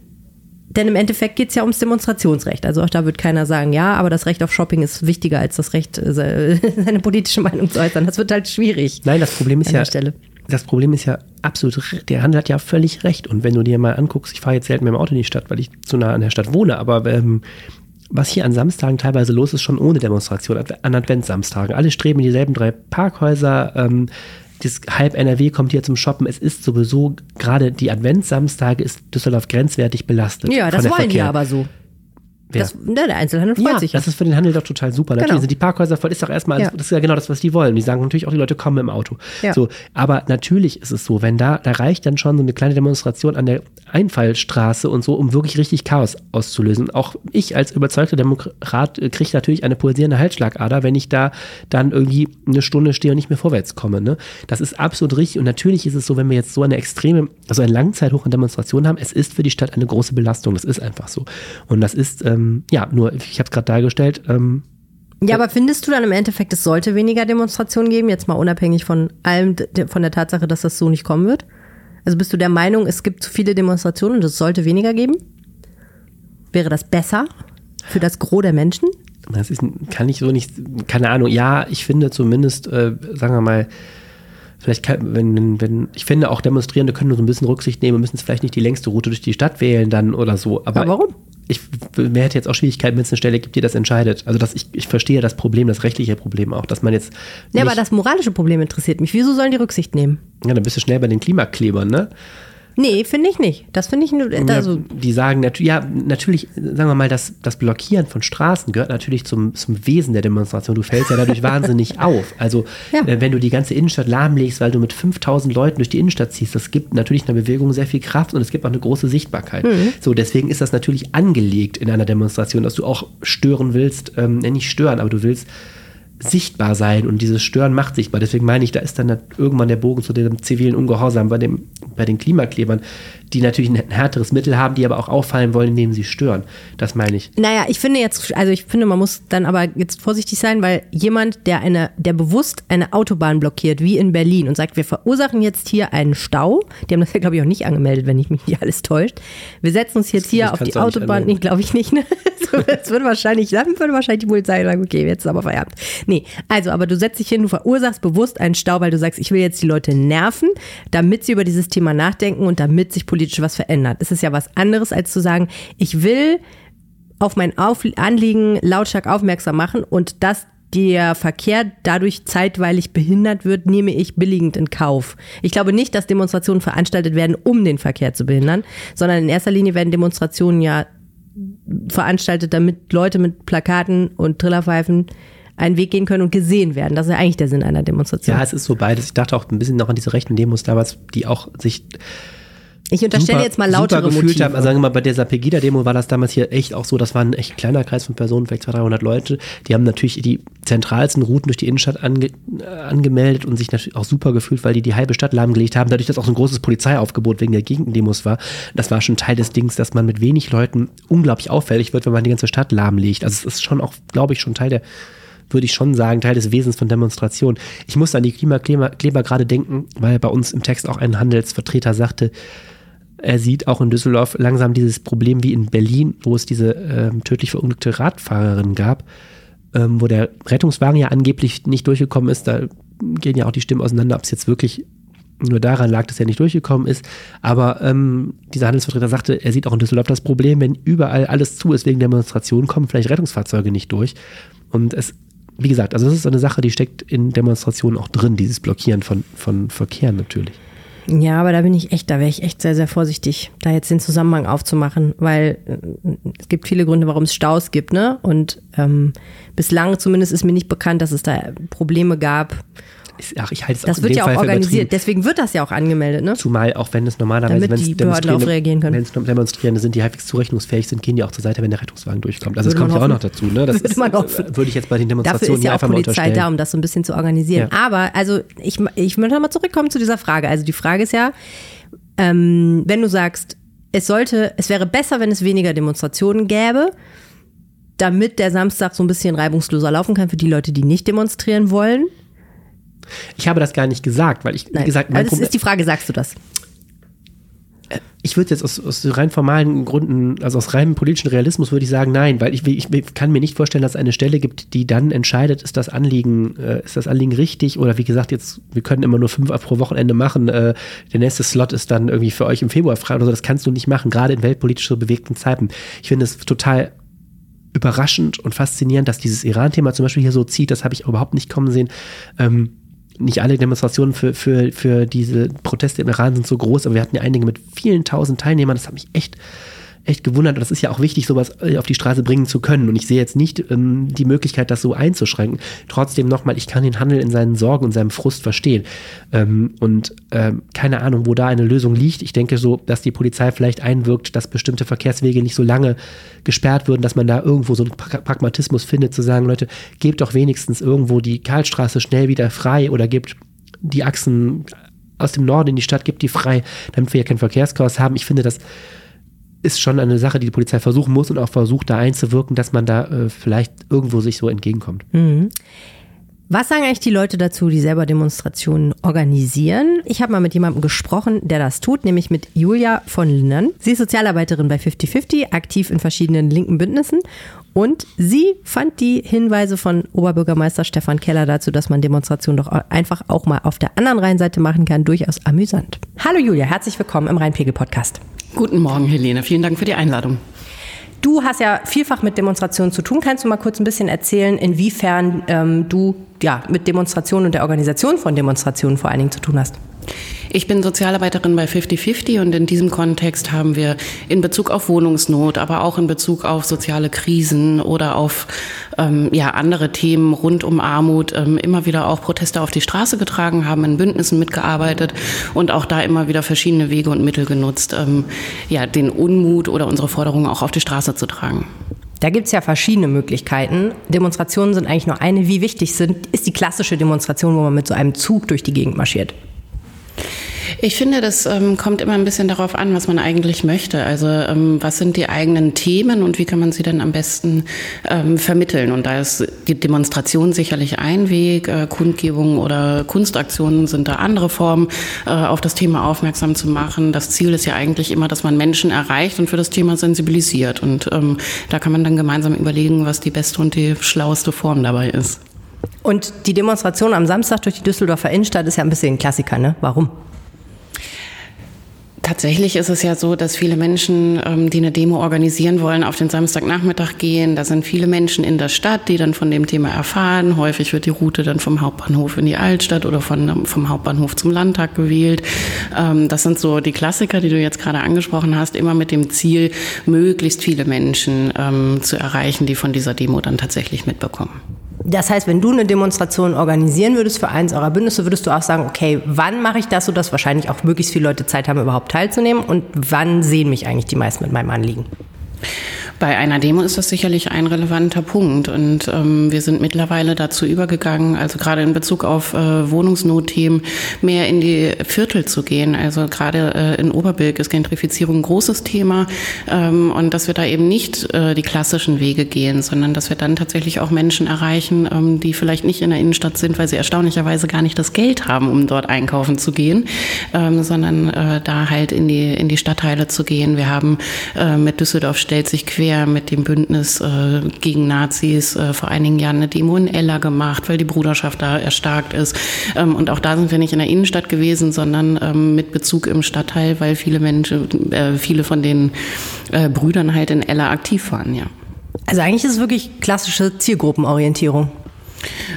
Denn im Endeffekt geht es ja ums Demonstrationsrecht. Also auch da wird keiner sagen, ja, aber das Recht auf Shopping ist wichtiger als das Recht, äh, se- seine politische Meinung zu äußern. Das wird halt schwierig. Nein, das Problem ist An ja, Stelle. das Problem ist ja absolut, der Handel hat ja völlig recht. Und wenn du dir mal anguckst, ich fahre jetzt selten mit dem Auto in die Stadt, weil ich zu nah an der Stadt wohne, aber ähm, was hier an Samstagen teilweise los ist, schon ohne Demonstration, an Adventssamstagen. Alle streben in dieselben drei Parkhäuser. Ähm, das halb NRW kommt hier zum Shoppen. Es ist sowieso, gerade die Adventssamstage ist Düsseldorf grenzwertig belastet. Ja, das wollen die Verkehr. aber so. Das, ja, der Einzelhandel freut ja, sich. das ist für den Handel doch total super. Natürlich Genau. sind die Parkhäuser voll, ist doch erstmal, Ja. das ist ja genau das, was die wollen. Die sagen natürlich auch, die Leute kommen im Auto. Ja. So, aber natürlich ist es so, wenn da, da reicht dann schon so eine kleine Demonstration an der Einfallstraße und so, um wirklich richtig Chaos auszulösen. Auch ich als überzeugter Demokrat äh, kriege natürlich eine pulsierende Halsschlagader, wenn ich da dann irgendwie eine Stunde stehe und nicht mehr vorwärts komme. Ne? Das ist absolut richtig. Und natürlich ist es so, wenn wir jetzt so eine extreme, also eine Langzeithoch an Demonstrationen haben, es ist für die Stadt eine große Belastung. Das ist einfach so. Und das ist, ähm, ja, nur, ich habe es gerade dargestellt, ähm, Ja, aber findest du dann im Endeffekt, es sollte weniger Demonstrationen geben, jetzt mal unabhängig von allem, von der Tatsache, dass das so nicht kommen wird? Also bist du der Meinung, es gibt zu viele Demonstrationen und es sollte weniger geben? Wäre das besser für das Gros der Menschen? Das ist, kann ich so nicht, keine Ahnung. Ja, ich finde zumindest, äh, sagen wir mal, vielleicht kann, wenn, wenn, ich finde auch Demonstrierende können nur so ein bisschen Rücksicht nehmen, müssen es vielleicht nicht die längste Route durch die Stadt wählen dann oder so. Aber Ja, warum? Ich, mir hätte jetzt auch Schwierigkeiten, wenn es eine Stelle gibt, die das entscheidet. Also dass ich, ich verstehe das Problem, das rechtliche Problem auch, dass man jetzt. Ja, aber das moralische Problem interessiert mich. Wieso sollen die Rücksicht nehmen? Ja, dann bist du schnell bei den Klimaklebern, ne? Nee, finde ich nicht. Das finde ich nur. Also, ja, die sagen, nat ja, natürlich, sagen wir mal, das, das Blockieren von Straßen gehört natürlich zum, zum Wesen der Demonstration. Du fällst ja dadurch wahnsinnig auf. Also, Ja. äh, wenn du die ganze Innenstadt lahmlegst, weil du mit 5000 Leuten durch die Innenstadt ziehst, das gibt natürlich einer Bewegung sehr viel Kraft und es gibt auch eine große Sichtbarkeit. Mhm. So, deswegen ist das natürlich angelegt in einer Demonstration, dass du auch stören willst, ähm, ja, nicht stören, aber du willst sichtbar sein und dieses Stören macht sichtbar. Deswegen meine ich, da ist dann irgendwann der Bogen zu dem zivilen Ungehorsam bei, dem, bei den Klimaklebern, die natürlich ein härteres Mittel haben, die aber auch auffallen wollen, indem sie stören. Das meine ich. naja, ich finde jetzt, also ich finde, man muss dann aber jetzt vorsichtig sein, weil jemand, der eine, der bewusst eine Autobahn blockiert, wie in Berlin, und sagt, wir verursachen jetzt hier einen Stau, die haben das ja, glaube ich, auch nicht angemeldet, wenn ich mich nicht alles täuscht. Wir setzen uns jetzt hier auf die nicht Autobahn, nee, glaube ich nicht, ne? So, Das würde wahrscheinlich, dann würde wahrscheinlich die Polizei sagen, okay, jetzt ist aber Feierabend. Nee, also, aber du setzt dich hin, du verursachst bewusst einen Stau, weil du sagst, ich will jetzt die Leute nerven, damit sie über dieses Thema nachdenken und damit sich politisch was verändert. Es ist ja was anderes, als zu sagen, ich will auf mein auf Anliegen lautstark aufmerksam machen und dass der Verkehr dadurch zeitweilig behindert wird, nehme ich billigend in Kauf. Ich glaube nicht, dass Demonstrationen veranstaltet werden, um den Verkehr zu behindern, sondern in erster Linie werden Demonstrationen ja veranstaltet, damit Leute mit Plakaten und Trillerpfeifen einen Weg gehen können und gesehen werden. Das ist ja eigentlich der Sinn einer Demonstration. Ja, es ist so beides. Ich dachte auch ein bisschen noch an diese rechten Demos damals, die auch sich ich unterstelle jetzt mal lautere super gefühlt Motive. haben. Also sagen wir mal, bei dieser Pegida-Demo war das damals hier echt auch so, das war ein echt kleiner Kreis von Personen, vielleicht 200, 300 Leute. Die haben natürlich die zentralsten Routen durch die Innenstadt ange, äh, angemeldet und sich natürlich auch super gefühlt, weil die die halbe Stadt lahmgelegt haben. Dadurch, dass auch so ein großes Polizeiaufgebot wegen der Gegendemos war. Das war schon Teil des Dings, dass man mit wenig Leuten unglaublich auffällig wird, wenn man die ganze Stadt lahmlegt. Also es ist schon auch, glaube ich, schon Teil der würde ich schon sagen, Teil des Wesens von Demonstrationen. Ich muss an die Klimakleber Kleber gerade denken, weil bei uns im Text auch ein Handelsvertreter sagte, er sieht auch in Düsseldorf langsam dieses Problem wie in Berlin, wo es diese ähm, tödlich verunglückte Radfahrerin gab, ähm, wo der Rettungswagen ja angeblich nicht durchgekommen ist. Da gehen ja auch die Stimmen auseinander, ob es jetzt wirklich nur daran lag, dass er nicht durchgekommen ist. Aber ähm, dieser Handelsvertreter sagte, er sieht auch in Düsseldorf das Problem, wenn überall alles zu ist wegen Demonstrationen, kommen vielleicht Rettungsfahrzeuge nicht durch. Und es, wie gesagt, also das ist eine Sache, die steckt in Demonstrationen auch drin, dieses Blockieren von, von Verkehr natürlich. Ja, aber da bin ich echt, da wäre ich echt sehr, sehr vorsichtig, da jetzt den Zusammenhang aufzumachen, weil äh, es gibt viele Gründe, warum es Staus gibt, ne? Und ähm, bislang zumindest ist mir nicht bekannt, dass es da Probleme gab. Ist- Ach, ich halte es Das wird ja Fall auch für organisiert, deswegen wird das ja auch angemeldet, ne? Zumal auch wenn es normalerweise, wenn es die Behörden darauf reagieren können. wenn es Demonstrierende sind, die halbwegs zurechnungsfähig sind, gehen die auch zur Seite, wenn der Rettungswagen durchkommt. Also das Würde kommt man ja auch noch dazu. Ne? Das Würde ist, äh, würde ich jetzt bei den Dafür Demonstrationen ist ja auch einfach Polizei da, um das so ein bisschen zu organisieren. Ja. Aber, also, ich, ich möchte mal zurückkommen zu dieser Frage. Also, die Frage ist ja, ähm, wenn du sagst, es sollte, es wäre besser, wenn es weniger Demonstrationen gäbe, damit der Samstag so ein bisschen reibungsloser laufen kann für die Leute, die nicht demonstrieren wollen. Ich habe das gar nicht gesagt, weil ich, wie Nein. gesagt, mein also, das ist die Frage, sagst du das? ich würde jetzt aus, aus rein formalen Gründen, also aus reinem politischen Realismus würde ich sagen, nein, weil ich, ich, ich kann mir nicht vorstellen, dass es eine Stelle gibt, die dann entscheidet, ist das Anliegen, äh, ist das Anliegen richtig oder wie gesagt, jetzt, wir können immer nur fünf pro Wochenende machen, äh, der nächste Slot ist dann irgendwie für euch im Februar frei oder so, das kannst du nicht machen, gerade in weltpolitisch so bewegten Zeiten. Ich finde es total überraschend und faszinierend, dass dieses Iran-Thema zum Beispiel hier so zieht, das habe ich überhaupt nicht kommen sehen. Ähm, nicht alle Demonstrationen für, für, für diese Proteste im Iran sind so groß, aber wir hatten ja einige mit vielen tausend Teilnehmern. Das hat mich echt, echt gewundert. Und das ist ja auch wichtig, sowas äh, auf die Straße bringen zu können. Und ich sehe jetzt nicht ähm, die Möglichkeit, das so einzuschränken. Trotzdem nochmal, ich kann den Handel in seinen Sorgen und seinem Frust verstehen. Ähm, und ähm, keine Ahnung, wo da eine Lösung liegt. Ich denke so, dass die Polizei vielleicht einwirkt, dass bestimmte Verkehrswege nicht so lange gesperrt würden, dass man da irgendwo so einen Pragmatismus findet, zu sagen, Leute, gebt doch wenigstens irgendwo die Karlstraße schnell wieder frei oder gebt die Achsen aus dem Norden in die Stadt, gebt die frei, damit wir ja kein Verkehrschaos haben. Ich finde, das ist schon eine Sache, die die Polizei versuchen muss und auch versucht, da einzuwirken, dass man da äh, vielleicht irgendwo sich so entgegenkommt. Mhm. Was sagen eigentlich die Leute dazu, die selber Demonstrationen organisieren? Ich habe mal mit jemandem gesprochen, der das tut, nämlich mit Julia von Lindern. Sie ist Sozialarbeiterin bei 5050, aktiv in verschiedenen linken Bündnissen. Und sie fand die Hinweise von Oberbürgermeister Stefan Keller dazu, dass man Demonstrationen doch einfach auch mal auf der anderen Rheinseite machen kann, durchaus amüsant. Hallo Julia, herzlich willkommen im Rheinpegel-Podcast. Guten Morgen, Helene. Vielen Dank für die Einladung. Du hast ja vielfach mit Demonstrationen zu tun. Kannst du mal kurz ein bisschen erzählen, inwiefern ähm, du ja, mit Demonstrationen und der Organisation von Demonstrationen vor allen Dingen zu tun hast? Ich bin Sozialarbeiterin bei 5050 und in diesem Kontext haben wir in Bezug auf Wohnungsnot, aber auch in Bezug auf soziale Krisen oder auf ähm, ja, andere Themen rund um Armut ähm, immer wieder auch Proteste auf die Straße getragen, haben in Bündnissen mitgearbeitet und auch da immer wieder verschiedene Wege und Mittel genutzt, ähm, ja, den Unmut oder unsere Forderungen auch auf die Straße zu tragen. Da gibt es ja verschiedene Möglichkeiten. Demonstrationen sind eigentlich nur eine. Wie wichtig sind, ist die klassische Demonstration, wo man mit so einem Zug durch die Gegend marschiert? Ich finde, das ähm, kommt immer ein bisschen darauf an, was man eigentlich möchte. Also ähm, was sind die eigenen Themen und wie kann man sie dann am besten ähm, vermitteln? Und da ist die Demonstration sicherlich ein Weg, äh, Kundgebungen oder Kunstaktionen sind da andere Formen, äh, auf das Thema aufmerksam zu machen. Das Ziel ist ja eigentlich immer, dass man Menschen erreicht und für das Thema sensibilisiert. Und ähm, da kann man dann gemeinsam überlegen, was die beste und die schlaueste Form dabei ist. Und die Demonstration am Samstag durch die Düsseldorfer Innenstadt ist ja ein bisschen ein Klassiker, ne? Warum? Tatsächlich ist es ja so, dass viele Menschen, ähm, die eine Demo organisieren wollen, auf den Samstagnachmittag gehen. Da sind viele Menschen in der Stadt, die dann von dem Thema erfahren. Häufig wird die Route dann vom Hauptbahnhof in die Altstadt oder von, vom Hauptbahnhof zum Landtag gewählt. Ähm, das sind so die Klassiker, die du jetzt gerade angesprochen hast, immer mit dem Ziel, möglichst viele Menschen ähm, zu erreichen, die von dieser Demo dann tatsächlich mitbekommen. Das heißt, wenn du eine Demonstration organisieren würdest für eins eurer Bündnisse, würdest du auch sagen, okay, wann mache ich das, sodass wahrscheinlich auch möglichst viele Leute Zeit haben, überhaupt teilzunehmen und wann sehen mich eigentlich die meisten mit meinem Anliegen? Bei einer Demo ist das sicherlich ein relevanter Punkt und ähm, wir sind mittlerweile dazu übergegangen, also gerade in Bezug auf äh, Wohnungsnotthemen, mehr in die Viertel zu gehen. Also gerade äh, in Oberbilk ist Gentrifizierung ein großes Thema ähm, und dass wir da eben nicht äh, die klassischen Wege gehen, sondern dass wir dann tatsächlich auch Menschen erreichen, ähm, die vielleicht nicht in der Innenstadt sind, weil sie erstaunlicherweise gar nicht das Geld haben, um dort einkaufen zu gehen, ähm, sondern äh, da halt in die, in die Stadtteile zu gehen. Wir haben äh, mit Düsseldorf stellt sich quer Abwehr mit dem Bündnis äh, gegen Nazis äh, vor einigen Jahren eine Demo in Ella gemacht, weil die Bruderschaft da erstarkt ist. Ähm, und auch da sind wir nicht in der Innenstadt gewesen, sondern ähm, mit Bezug im Stadtteil, weil viele Menschen, äh, viele von den äh, Brüdern halt in Ella aktiv waren, ja. Also eigentlich ist es wirklich klassische Zielgruppenorientierung.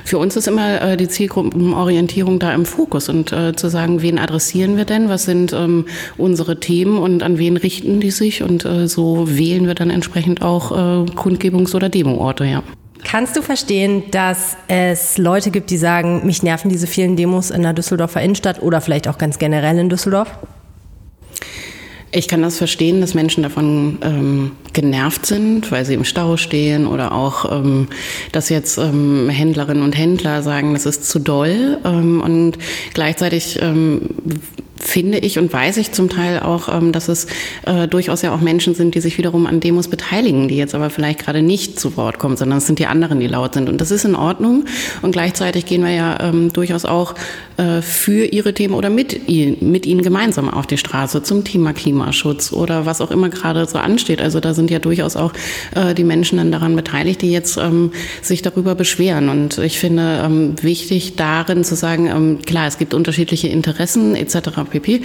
Für uns ist immer äh, die Zielgruppenorientierung da im Fokus und äh, zu sagen, wen adressieren wir denn, was sind ähm, unsere Themen und an wen richten die sich und äh, so wählen wir dann entsprechend auch äh, Kundgebungs- oder Demoorte, ja. Kannst du verstehen, dass es Leute gibt, die sagen, mich nerven diese vielen Demos in der Düsseldorfer Innenstadt oder vielleicht auch ganz generell in Düsseldorf? Ich kann das verstehen, dass Menschen davon ähm, genervt sind, weil sie im Stau stehen oder auch, ähm, dass jetzt ähm, Händlerinnen und Händler sagen, das ist zu doll. Ähm, und gleichzeitig ähm, finde ich und weiß ich zum Teil auch, ähm, dass es äh, durchaus ja auch Menschen sind, die sich wiederum an Demos beteiligen, die jetzt aber vielleicht gerade nicht zu Wort kommen, sondern es sind die anderen, die laut sind. Und das ist in Ordnung. Und gleichzeitig gehen wir ja ähm, durchaus auch für ihre Themen oder mit, mit ihnen gemeinsam auf die Straße zum Thema Klimaschutz oder was auch immer gerade so ansteht. Also da sind ja durchaus auch äh, die Menschen dann daran beteiligt, die jetzt ähm, sich darüber beschweren. Und ich finde ähm, wichtig darin zu sagen, ähm, klar, es gibt unterschiedliche Interessen etc pp.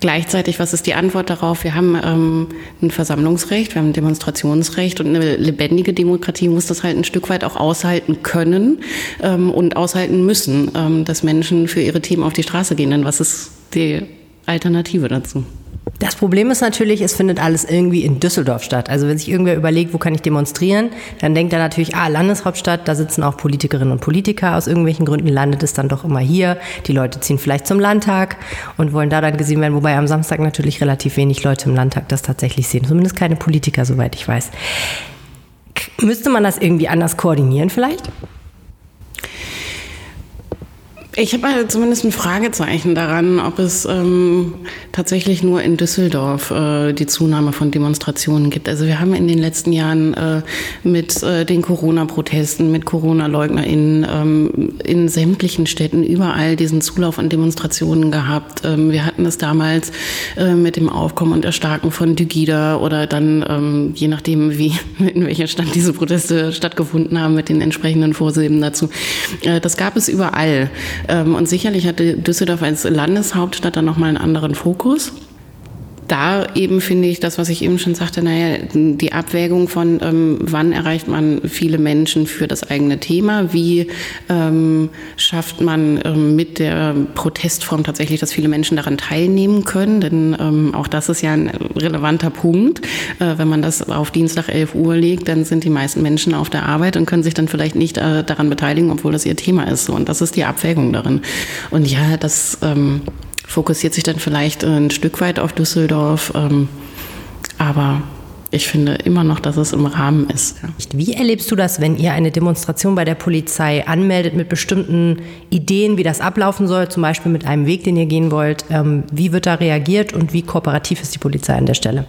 Gleichzeitig, was ist die Antwort darauf? Wir haben ähm, ein Versammlungsrecht, wir haben ein Demonstrationsrecht und eine lebendige Demokratie muss das halt ein Stück weit auch aushalten können ähm, und aushalten müssen, ähm, dass Menschen für ihre Themen auf die Straße gehen. Denn was ist die Alternative dazu? Das Problem ist natürlich, es findet alles irgendwie in Düsseldorf statt. Also wenn sich irgendwer überlegt, wo kann ich demonstrieren, dann denkt er natürlich, ah, Landeshauptstadt, da sitzen auch Politikerinnen und Politiker. Aus irgendwelchen Gründen landet es dann doch immer hier. Die Leute ziehen vielleicht zum Landtag und wollen da dann gesehen werden, wobei am Samstag natürlich relativ wenig Leute im Landtag das tatsächlich sehen. Zumindest keine Politiker, soweit ich weiß. Müsste man das irgendwie anders koordinieren vielleicht? Ich habe zumindest ein Fragezeichen daran, ob es ähm, tatsächlich nur in Düsseldorf äh, die Zunahme von Demonstrationen gibt. Also wir haben in den letzten Jahren äh, mit äh, den Corona-Protesten, mit Corona-LeugnerInnen ähm, in sämtlichen Städten überall diesen Zulauf an Demonstrationen gehabt. Ähm, wir hatten es damals äh, mit dem Aufkommen und Erstarken von Dygida oder dann, ähm, je nachdem, wie in welcher Stadt diese Proteste stattgefunden haben, mit den entsprechenden Vorsilben dazu. Äh, das gab es überall. Ähm, und sicherlich hatte Düsseldorf als Landeshauptstadt dann nochmal einen anderen Fokus da eben finde ich das, was ich eben schon sagte, naja, die Abwägung von, ähm, wann erreicht man viele Menschen für das eigene Thema, wie ähm, schafft man ähm, mit der Protestform tatsächlich, dass viele Menschen daran teilnehmen können, denn ähm, auch das ist ja ein relevanter Punkt. Äh, wenn man das auf Dienstag 11 Uhr legt, dann sind die meisten Menschen auf der Arbeit und können sich dann vielleicht nicht äh, daran beteiligen, obwohl das ihr Thema ist. Und das ist die Abwägung darin. Und ja, das ähm, fokussiert sich dann vielleicht ein Stück weit auf Düsseldorf. Ähm, aber ich finde immer noch, dass es im Rahmen ist. Wie erlebst du das, wenn ihr eine Demonstration bei der Polizei anmeldet mit bestimmten Ideen, wie das ablaufen soll, zum Beispiel mit einem Weg, den ihr gehen wollt? Ähm, wie wird da reagiert und wie kooperativ ist die Polizei an der Stelle?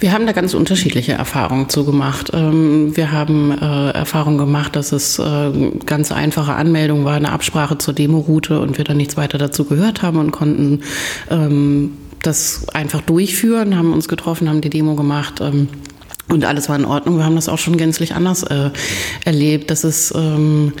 Wir haben da ganz unterschiedliche Erfahrungen zugemacht. Ähm, wir haben äh, Erfahrungen gemacht, dass es äh, ganz einfache Anmeldung war, eine Absprache zur Demoroute und wir dann nichts weiter dazu gehört haben und konnten ähm, das einfach durchführen, haben uns getroffen, haben die Demo gemacht. Und alles war in Ordnung. Wir haben das auch schon gänzlich anders äh, erlebt, dass es ähm,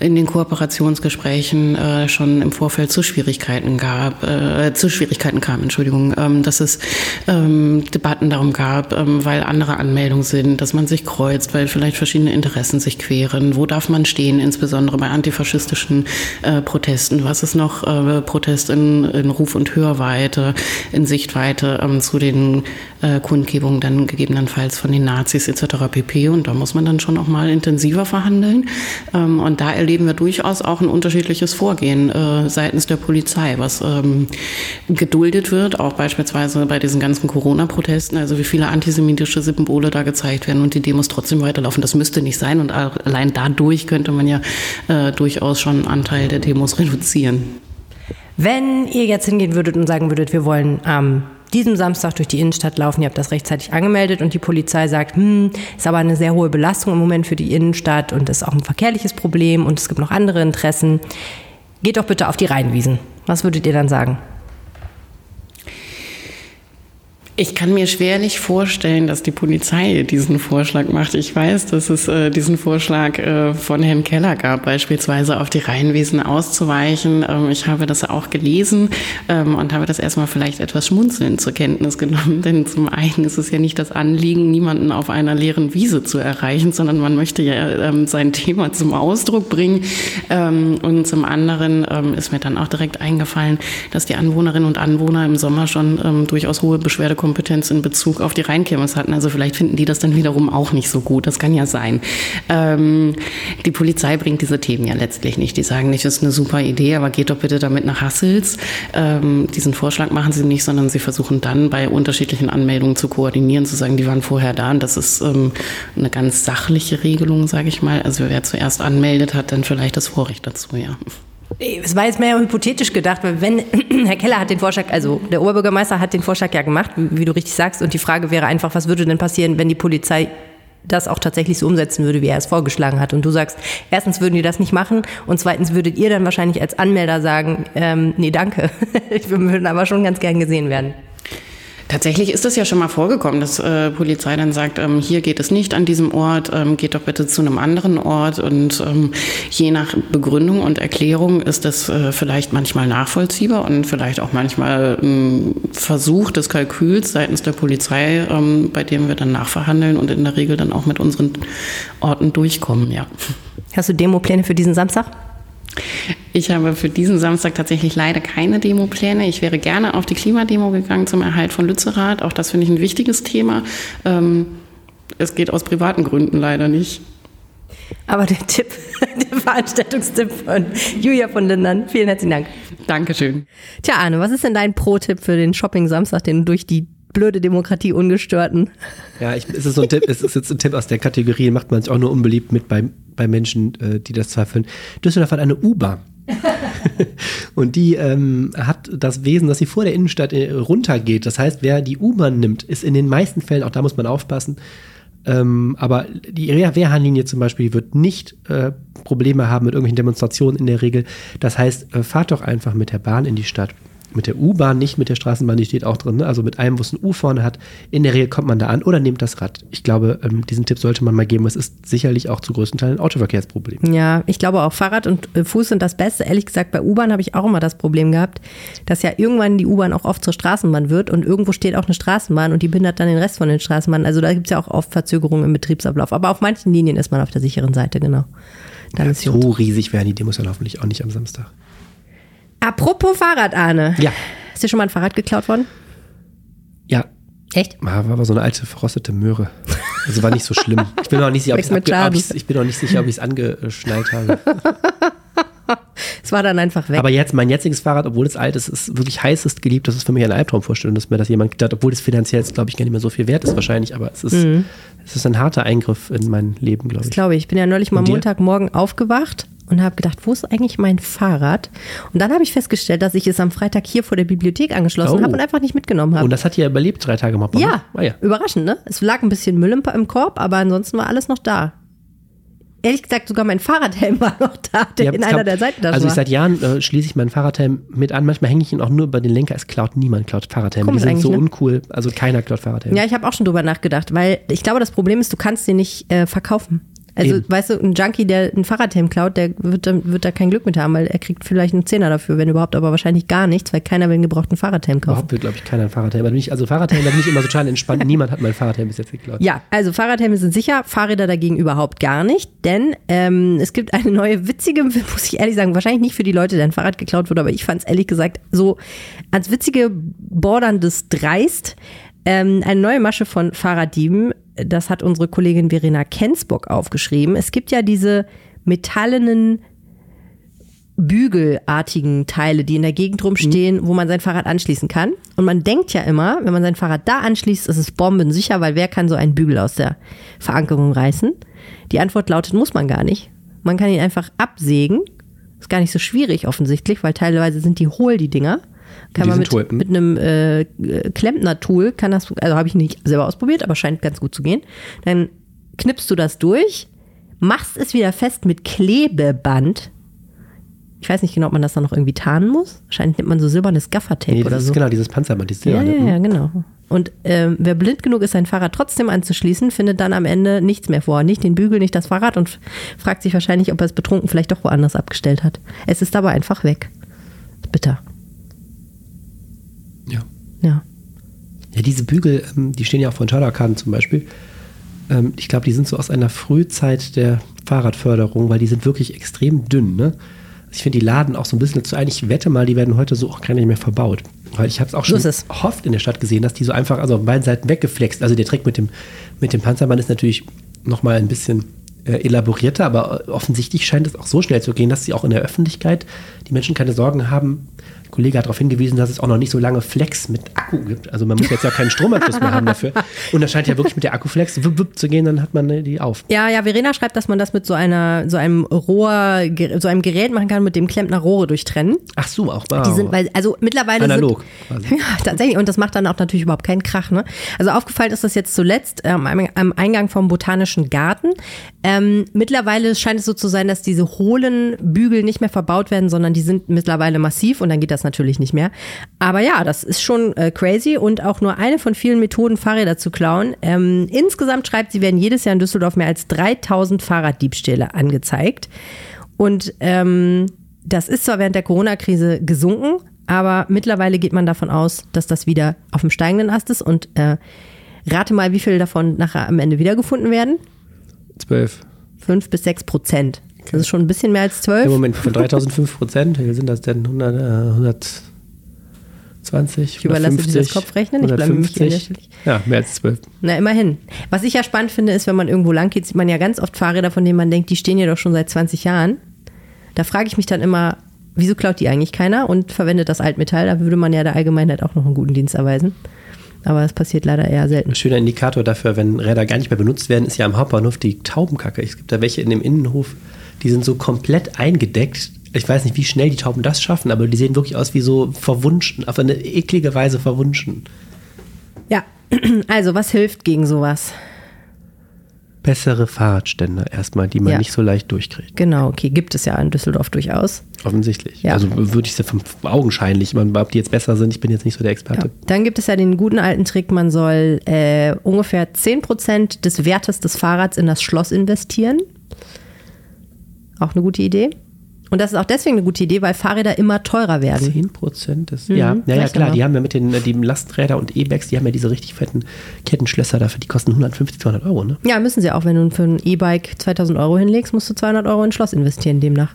in den Kooperationsgesprächen äh, schon im Vorfeld zu Schwierigkeiten gab, äh, zu Schwierigkeiten kam, Entschuldigung, ähm, dass es ähm, Debatten darum gab, ähm, weil andere Anmeldungen sind, dass man sich kreuzt, weil vielleicht verschiedene Interessen sich queren. Wo darf man stehen, insbesondere bei antifaschistischen äh, Protesten? Was ist noch äh, Protest in, in Ruf- und Hörweite, in Sichtweite ähm, zu den äh, Kundgebungen dann gegebenenfalls von von den Nazis etc. pp. Und da muss man dann schon auch mal intensiver verhandeln. Ähm, und da erleben wir durchaus auch ein unterschiedliches Vorgehen äh, seitens der Polizei, was ähm, geduldet wird, auch beispielsweise bei diesen ganzen Corona-Protesten, also wie viele antisemitische Symbole da gezeigt werden und die Demos trotzdem weiterlaufen. Das müsste nicht sein und allein dadurch könnte man ja äh, durchaus schon einen Anteil der Demos reduzieren. Wenn ihr jetzt hingehen würdet und sagen würdet, wir wollen am ähm diesem Samstag durch die Innenstadt laufen. Ihr habt das rechtzeitig angemeldet und die Polizei sagt, hm, ist aber eine sehr hohe Belastung im Moment für die Innenstadt und ist auch ein verkehrliches Problem und es gibt noch andere Interessen. Geht doch bitte auf die Rheinwiesen. Was würdet ihr dann sagen? Ich kann mir schwerlich vorstellen, dass die Polizei diesen Vorschlag macht. Ich weiß, dass es äh, diesen Vorschlag äh, von Herrn Keller gab, beispielsweise auf die Rheinwesen auszuweichen. Ähm, ich habe das auch gelesen ähm, und habe das erstmal vielleicht etwas schmunzelnd zur Kenntnis genommen. Denn zum einen ist es ja nicht das Anliegen, niemanden auf einer leeren Wiese zu erreichen, sondern man möchte ja ähm, sein Thema zum Ausdruck bringen. Ähm, und zum anderen ähm, ist mir dann auch direkt eingefallen, dass die Anwohnerinnen und Anwohner im Sommer schon ähm, durchaus hohe Beschwerdekompetenz Kompetenz in Bezug auf die Rheinkirmes hatten. Also vielleicht finden die das dann wiederum auch nicht so gut. Das kann ja sein. Ähm, die Polizei bringt diese Themen ja letztlich nicht. Die sagen nicht, das ist eine super Idee, aber geht doch bitte damit nach Hassels. Ähm, diesen Vorschlag machen sie nicht, sondern sie versuchen dann bei unterschiedlichen Anmeldungen zu koordinieren, zu sagen, die waren vorher da. Und das ist ähm, eine ganz sachliche Regelung, sage ich mal. Also wer zuerst anmeldet, hat dann vielleicht das Vorrecht dazu, ja. Es war jetzt mehr hypothetisch gedacht, weil wenn Herr Keller hat den Vorschlag, also der Oberbürgermeister hat den Vorschlag ja gemacht, wie du richtig sagst, und die Frage wäre einfach, was würde denn passieren, wenn die Polizei das auch tatsächlich so umsetzen würde, wie er es vorgeschlagen hat. Und du sagst, erstens würden die das nicht machen und zweitens würdet ihr dann wahrscheinlich als Anmelder sagen, ähm, nee, danke. Wir würden aber schon ganz gern gesehen werden. Tatsächlich ist es ja schon mal vorgekommen, dass äh, Polizei dann sagt, ähm, hier geht es nicht an diesem Ort, ähm, geht doch bitte zu einem anderen Ort. Und ähm, je nach Begründung und Erklärung ist das äh, vielleicht manchmal nachvollziehbar und vielleicht auch manchmal ein Versuch des Kalküls seitens der Polizei, ähm, bei dem wir dann nachverhandeln und in der Regel dann auch mit unseren Orten durchkommen, ja. Hast du Demopläne für diesen Samstag? Ich habe für diesen Samstag tatsächlich leider keine Demopläne. Ich wäre gerne auf die Klimademo gegangen zum Erhalt von Lützerath. Auch das finde ich ein wichtiges Thema. Ähm, es geht aus privaten Gründen leider nicht. Aber der Tipp, der Veranstaltungstipp von Julia von Lindern, vielen herzlichen Dank. Dankeschön. Tja, Arne, was ist denn dein Pro-Tipp für den Shopping-Samstag, den durch die blöde Demokratie ungestörten? Ja, ich, es ist so ein Tipp, es ist jetzt ein Tipp aus der Kategorie, macht man sich auch nur unbeliebt mit bei, bei Menschen, äh, die das zweifeln. Düsseldorf hat eine U-Bahn. und die ähm, hat das Wesen, dass sie vor der Innenstadt äh, runtergeht. Das heißt, wer die U-Bahn nimmt, ist in den meisten Fällen, auch da muss man aufpassen, ähm, aber die Wehrhahnlinie zum Beispiel wird nicht äh, Probleme haben mit irgendwelchen Demonstrationen in der Regel. Das heißt, äh, fahrt doch einfach mit der Bahn in die Stadt mit der U-Bahn, nicht mit der Straßenbahn, die steht auch drin, ne? also mit einem, wo es ein U vorne hat. In der Regel kommt man da an oder nehmt das Rad. Ich glaube, ähm, diesen Tipp sollte man mal geben. Es ist sicherlich auch zu größten Teilen ein Autoverkehrsproblem. Ja, ich glaube auch Fahrrad und äh, Fuß sind das Beste. Ehrlich gesagt, bei U-Bahn habe ich auch immer das Problem gehabt, dass ja irgendwann die U-Bahn auch oft zur Straßenbahn wird und irgendwo steht auch eine Straßenbahn und die bindet dann den Rest von den Straßenbahnen. Also da gibt es ja auch oft Verzögerungen im Betriebsablauf. Aber auf manchen Linien ist man auf der sicheren Seite, genau. Dann ja, ist so gut. riesig werden die Demos dann hoffentlich auch nicht am Samstag. Apropos Fahrrad, Arne. Ja. Ist dir schon mal ein Fahrrad geklaut worden? Ja. Echt? War, war aber so eine alte verrostete Möhre. Also war nicht so schlimm. Ich bin auch nicht sicher, ob ich es angeschnallt habe. es war dann einfach weg. Aber jetzt, mein jetziges Fahrrad, obwohl es alt ist, ist wirklich heißest geliebt. Das ist für mich eine Albtraumvorstellung, dass mir das jemand gedacht obwohl es finanziell jetzt, glaube ich, gar nicht mehr so viel wert ist wahrscheinlich. Aber es ist, mhm. es ist ein harter Eingriff in mein Leben, glaube ich. Das glaube ich. Ich bin ja neulich mal Montagmorgen aufgewacht und habe gedacht, wo ist eigentlich mein Fahrrad? Und dann habe ich festgestellt, dass ich es am Freitag hier vor der Bibliothek angeschlossen oh. habe und einfach nicht mitgenommen habe. Und das hat ja überlebt drei Tage mal. Ja, ah, ja, überraschend, ne? Es lag ein bisschen Müll im, im Korb, aber ansonsten war alles noch da. Ehrlich gesagt, sogar mein Fahrradhelm war noch da, der ja, in einer der Seiten da Also ich seit Jahren äh, schließe ich meinen Fahrradhelm mit an. Manchmal hänge ich ihn auch nur über den Lenker. Es klaut niemand, klaut Fahrradhelme. Die sind so ne? uncool. Also keiner klaut Fahrradhelme. Ja, ich habe auch schon drüber nachgedacht, weil ich glaube, das Problem ist, du kannst den nicht äh, verkaufen. Also, Eben. weißt du, ein Junkie, der ein Fahrradhelm klaut, der wird, wird da kein Glück mit haben, weil er kriegt vielleicht einen Zehner dafür, wenn überhaupt, aber wahrscheinlich gar nichts, weil keiner will einen gebrauchten Fahrradhelm kaufen. Überhaupt will, glaube ich, keiner einen Fahrradhelm. Also, also Fahrradhelm, da bin ich immer total entspannt. Niemand hat mein Fahrradhelm bis jetzt geklaut. Ja, also Fahrradhelme sind sicher, Fahrräder dagegen überhaupt gar nicht, denn ähm, es gibt eine neue witzige, muss ich ehrlich sagen, wahrscheinlich nicht für die Leute, deren Fahrrad geklaut wurde, aber ich fand es ehrlich gesagt so als witzige borderndes Dreist. Ähm, eine neue Masche von Fahrraddieben das hat unsere Kollegin Verena Kensburg aufgeschrieben. Es gibt ja diese metallenen bügelartigen Teile, die in der Gegend rumstehen, mhm. wo man sein Fahrrad anschließen kann. Und man denkt ja immer, wenn man sein Fahrrad da anschließt, ist es bombensicher, weil wer kann so einen Bügel aus der Verankerung reißen? Die Antwort lautet, muss man gar nicht. Man kann ihn einfach absägen. Ist gar nicht so schwierig offensichtlich, weil teilweise sind die hohl, die Dinger. Kann man mit, mit einem äh, Klempner-Tool, kann das, also habe ich nicht selber ausprobiert, aber scheint ganz gut zu gehen. Dann knippst du das durch, machst es wieder fest mit Klebeband. Ich weiß nicht genau, ob man das dann noch irgendwie tarnen muss. Wahrscheinlich nimmt man so silbernes Gaffertape nee, oder so. Genau, dieses Panzerband, dieses ja, ja, ja, genau. Und ähm, wer blind genug ist, sein Fahrrad trotzdem anzuschließen, findet dann am Ende nichts mehr vor. Nicht den Bügel, nicht das Fahrrad und fragt sich wahrscheinlich, ob er es betrunken vielleicht doch woanders abgestellt hat. Es ist aber einfach weg. Bitter. Ja. Ja. Diese Bügel, ähm, die stehen ja auch von Schallerkarten zum Beispiel. Ähm, ich glaube, die sind so aus einer Frühzeit der Fahrradförderung, weil die sind wirklich extrem dünn. Ne? Ich finde, die laden auch so ein bisschen zu ein. Ich wette mal, die werden heute so auch gar nicht mehr verbaut. Weil ich habe es auch schon oft in der Stadt gesehen, dass die so einfach, also auf beiden Seiten weggeflext. Also der Trick mit dem, mit dem Panzerband ist natürlich nochmal ein bisschen äh, elaborierter, aber offensichtlich scheint es auch so schnell zu gehen, dass sie auch in der Öffentlichkeit die Menschen keine Sorgen haben, Kollege hat darauf hingewiesen, dass es auch noch nicht so lange Flex mit Akku gibt. Also man muss jetzt ja keinen Stromanschluss mehr haben dafür. Und das scheint ja wirklich mit der Akkuflex wupp, wupp zu gehen, dann hat man die auf. Ja, ja, Verena schreibt, dass man das mit so einer, so einem Rohr, so einem Gerät machen kann, mit dem Klempner Rohre durchtrennen. Ach so, auch wow. Die sind, weil, also mittlerweile Analog. Sind, ja, tatsächlich. Und das macht dann auch natürlich überhaupt keinen Krach. Ne? Also aufgefallen ist das jetzt zuletzt ähm, am Eingang vom Botanischen Garten. Ähm, mittlerweile scheint es so zu sein, dass diese hohlen Bügel nicht mehr verbaut werden, sondern die sind mittlerweile massiv und dann geht das natürlich nicht mehr. Aber ja, das ist schon äh, crazy und auch nur eine von vielen Methoden, Fahrräder zu klauen. Ähm, insgesamt schreibt sie, werden jedes Jahr in Düsseldorf mehr als 3000 Fahrraddiebstähle angezeigt. Und ähm, das ist zwar während der Corona-Krise gesunken, aber mittlerweile geht man davon aus, dass das wieder auf dem steigenden Ast ist. Und äh, rate mal, wie viele davon nachher am Ende wiedergefunden werden? Zwölf. Fünf bis sechs Prozent. Das ist schon ein bisschen mehr als 12. Im Moment von 3005 Prozent, wie viel sind das denn? 100, äh, 120? Ich überlasse dir das Kopfrechnen, ich bleibe mich 150? Ja, mehr als 12. Na, immerhin. Was ich ja spannend finde, ist, wenn man irgendwo lang geht, sieht man ja ganz oft Fahrräder, von denen man denkt, die stehen ja doch schon seit 20 Jahren. Da frage ich mich dann immer, wieso klaut die eigentlich keiner und verwendet das Altmetall? Da würde man ja der Allgemeinheit auch noch einen guten Dienst erweisen. Aber das passiert leider eher selten. Ein schöner Indikator dafür, wenn Räder gar nicht mehr benutzt werden, ist ja am Hauptbahnhof die Taubenkacke. Es gibt da welche in dem Innenhof, die sind so komplett eingedeckt. Ich weiß nicht, wie schnell die Tauben das schaffen, aber die sehen wirklich aus wie so verwunschen, auf eine eklige Weise verwunschen. Ja, also was hilft gegen sowas? Bessere Fahrradständer erstmal, die man Ja. nicht so leicht durchkriegt. Genau, okay, gibt es ja in Düsseldorf durchaus. Offensichtlich. Ja. Also würde ich sagen, augenscheinlich. Man, ob die jetzt besser sind, ich bin jetzt nicht so der Ja. Experte. Dann gibt es ja den guten alten Trick, man soll äh, ungefähr 10% des Wertes des Fahrrads in das Schloss investieren. Auch eine gute Idee. Und das ist auch deswegen eine gute Idee, weil Fahrräder immer teurer werden. 10 Prozent ist. ja, ja, ja, vielleicht klar. aber. Die haben ja mit den äh, die Lastenräder und E-Bikes, die haben ja diese richtig fetten Kettenschlösser dafür, die kosten 150, 200 Euro, ne? Ja, müssen sie auch. Wenn du für ein E-Bike 2000 Euro hinlegst, musst du 200 Euro in ein Schloss investieren demnach.